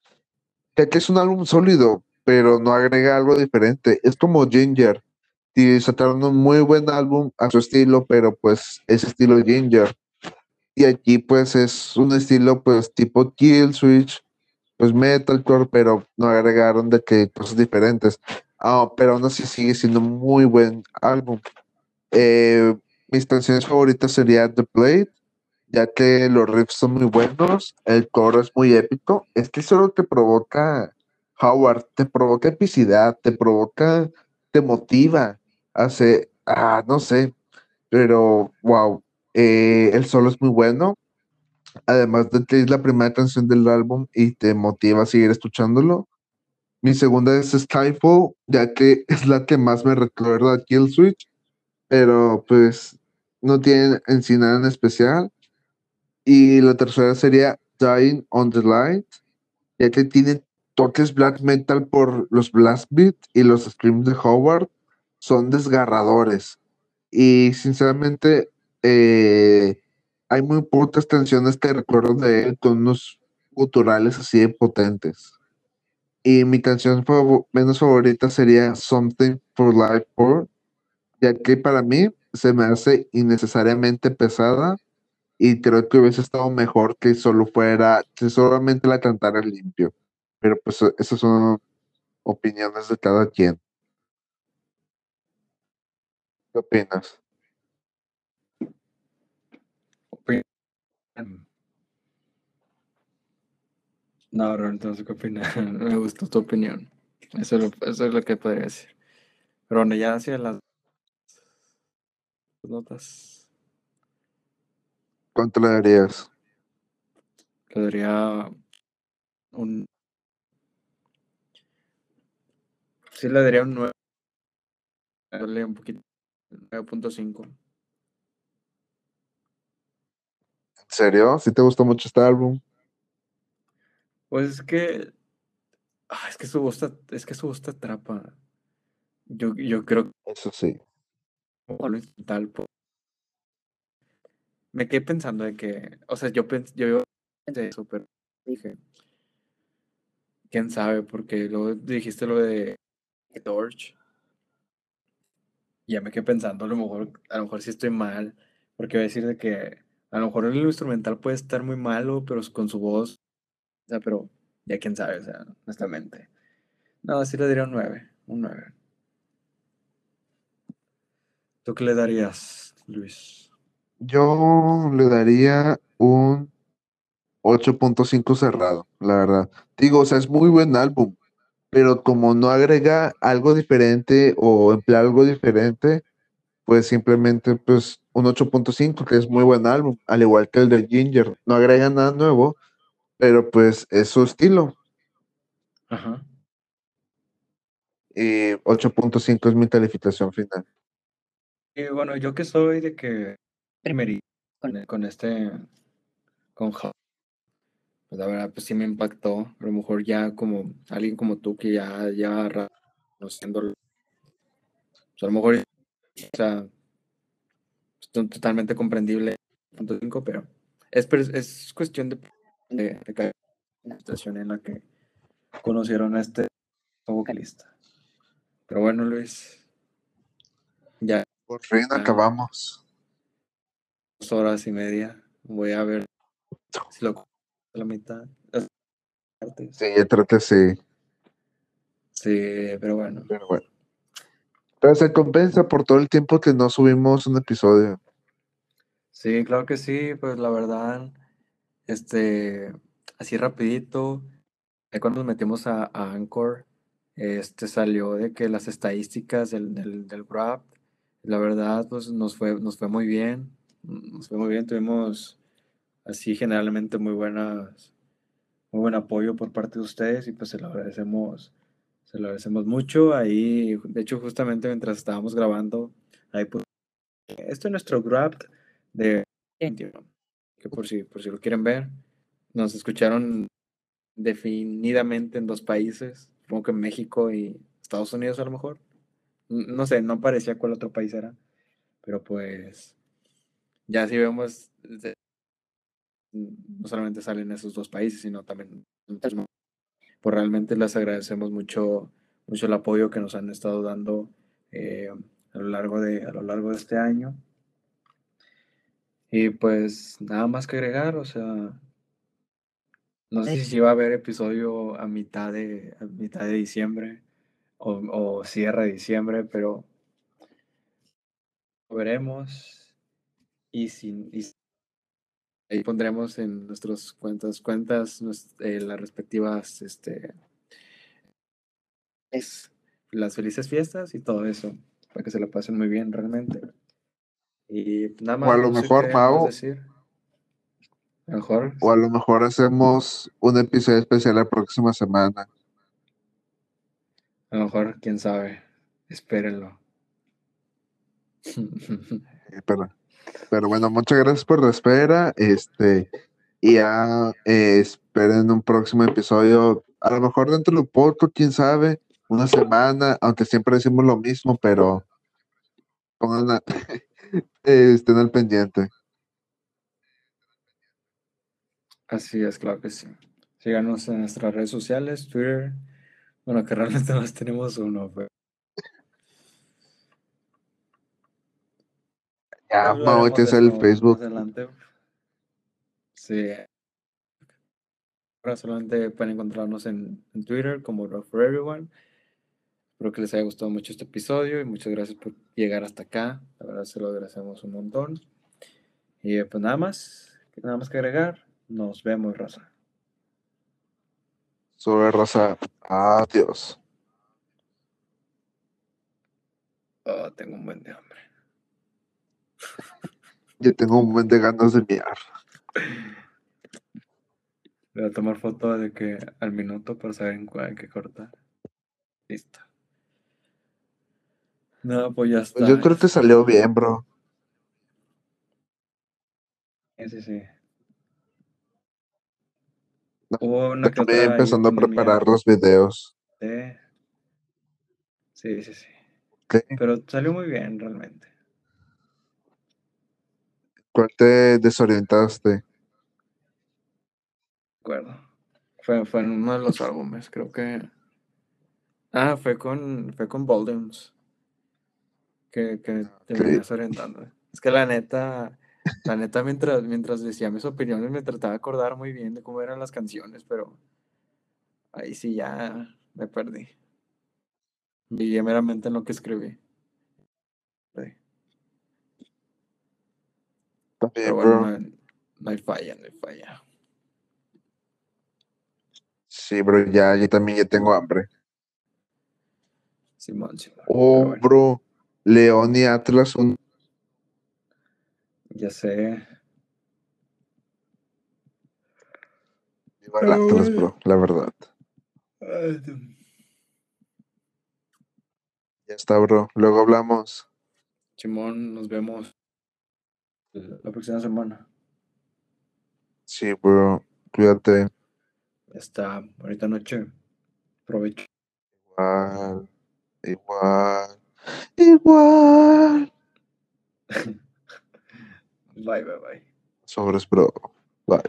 ya que es un álbum sólido, pero no agrega algo diferente. Es como Ginger, y sacaron un muy buen álbum a su estilo, pero pues es estilo Ginger. Y aquí pues es un estilo pues tipo Kill Switch, pues metalcore, pero no agregaron de que cosas diferentes. Ah, pero aún así sigue siendo muy buen álbum. Eh, mis canciones favoritas serían The Blade, ya que los riffs son muy buenos, el coro es muy épico. Es que eso es lo que provoca Howard, te provoca epicidad, te provoca, te motiva, hace, ah, no sé, pero wow, eh, el solo es muy bueno. Además de que es la primera canción del álbum y te motiva a seguir escuchándolo. Mi segunda es Skyfall, ya que es la que más me recuerda a Kill Switch, pero pues no tiene en sí nada en especial. Y la tercera sería Dying on the Light, ya que tiene toques black metal por los blast beat y los screams de Howard son desgarradores. Y sinceramente, eh, hay muy pocas canciones que recuerdo de él con unos guturales así de potentes. Y mi canción menos favorita sería Something for Life For, ya que para mí se me hace innecesariamente pesada y creo que hubiese estado mejor que solo fuera, que solamente la cantara limpio. Pero pues esas son opiniones de cada quien. ¿Qué opinas? No, no, entonces qué opinas. Me gustó tu opinión. Eso es, lo, eso es lo que podría decir. Pero bueno, ya hacia las notas. ¿Cuánto le darías? Le daría un. Sí, le daría un 9. Darle un poquito. 9.5. ¿En serio? ¿Sí te gustó mucho este álbum? Pues es que. Ah, es que su voz es que su voz atrapa. Yo, yo creo Eso sí. Tal, me quedé pensando de que. O sea, yo pensé, yo pensé eso, pero dije. Quién sabe, porque luego dijiste lo de Torch. Ya me quedé pensando, a lo mejor, a lo mejor sí estoy mal. Porque voy a decir de que a lo mejor el instrumental puede estar muy malo, pero con su voz o sea, pero ya quién sabe, o sea, honestamente. No, sí le daría un 9, un 9. ¿Tú qué le darías, Luis? Yo le daría un 8.5 cerrado, la verdad. Digo, o sea, es muy buen álbum, pero como no agrega algo diferente o emplea algo diferente, pues simplemente pues un 8.5, que es muy buen álbum, al igual que el de Ginger. No agrega nada nuevo, pero pues es su estilo. Ajá. Y 8.5 es mi calificación final. Y bueno, yo que soy de que primerito con, con este, con pues la verdad, pues sí me impactó. A lo mejor ya como alguien como tú que ya ya conociéndolo, pues a lo mejor, o sea, es totalmente comprendible, pero es, es cuestión de de, de la situación en la que conocieron a este vocalista. Pero bueno, Luis, ya. Por fin acabamos. Dos horas y media. Voy a ver si lo la mitad. Sí, que sí. Sí, pero bueno. Pero bueno. Pero se compensa por todo el tiempo que no subimos un episodio. Sí, claro que sí, pues la verdad, este, así rapidito, cuando nos metimos a, a Anchor, este salió de que las estadísticas del, del, del rap, la verdad, pues nos fue, nos fue muy bien, nos fue muy bien, tuvimos así generalmente muy buenas, muy buen apoyo por parte de ustedes y pues se lo agradecemos, se lo agradecemos mucho. Ahí, de hecho, justamente mientras estábamos grabando, ahí pues, esto es nuestro rap de que por si, por si lo quieren ver, nos escucharon definidamente en dos países, supongo que México y Estados Unidos a lo mejor. No sé, no parecía cuál otro país era, pero pues ya si vemos, no solamente salen esos dos países, sino también pues realmente les agradecemos mucho, mucho el apoyo que nos han estado dando eh, a lo largo de a lo largo de este año. Y pues nada más que agregar, o sea, no sé si va a haber episodio a mitad de, a mitad de diciembre o, o cierre de diciembre, pero lo veremos. Y, sin, y ahí pondremos en nuestras cuentas, cuentas eh, las respectivas, este, es las felices fiestas y todo eso, para que se lo pasen muy bien realmente. Y nada más. O a lo no mejor, Mau, mejor, o a lo mejor hacemos un episodio especial la próxima semana. a lo mejor, quién sabe. Espérenlo. Eh, Pero, bueno, muchas gracias por la espera. Este, y ya eh, esperen un próximo episodio. A lo mejor dentro de poco, quién sabe, una semana, aunque siempre decimos lo mismo, pero pongan a- eh, estén al pendiente. Así es, claro que sí. Síganos en nuestras redes sociales, Twitter. Bueno, que realmente más tenemos uno, pero Ya, Mau, hablaremos que de es el Facebook. adelante. Sí. Ahora solamente pueden encontrarnos en, en Twitter como Rock for Everyone. Espero que les haya gustado mucho este episodio y muchas gracias por llegar hasta acá. La verdad se lo agradecemos un montón. Y eh, pues nada más, nada más que agregar. Nos vemos, raza. Sobre Rosa. Adiós. Oh, tengo un buen de hambre. Yo tengo un buen de ganas de mirar. Voy a tomar foto de que al minuto para saber en cuál hay que cortar. Listo. No, pues ya está. Pues yo creo que salió bien, bro. Sí, sí, sí. No, Hubo una que También otra ahí empezando a preparar los videos. de- Sí, sí, sí. ¿ok? Pero salió muy bien realmente. ¿Cuál te desorientaste? De acuerdo. Fue, fue en uno de los álbumes, creo que. Ah, fue con, fue con Volumes. Que, que te Ok. venías orientando. Es que la neta, la neta, mientras, mientras decía mis opiniones, me trataba de acordar muy bien de cómo eran las canciones, pero ahí sí ya me perdí. Viví meramente en lo que escribí. Sí. También, Pero bueno, bro. no, hay- no hay falla, no hay falla. Sí, bro, ya, yo también ya tengo hambre. Simón, Simón. Oh, bueno, bro. León y Atlas un ya sé. Viva el Atlas, bro, la verdad. Ay. Ya está, bro. Luego hablamos. Simón, nos vemos la próxima semana. Sí, bro. Cuídate. Ya está, bonita noche. Provecho. Igual. Igual. Igual. Bye, bye, bye. Sobres, bro. Bye.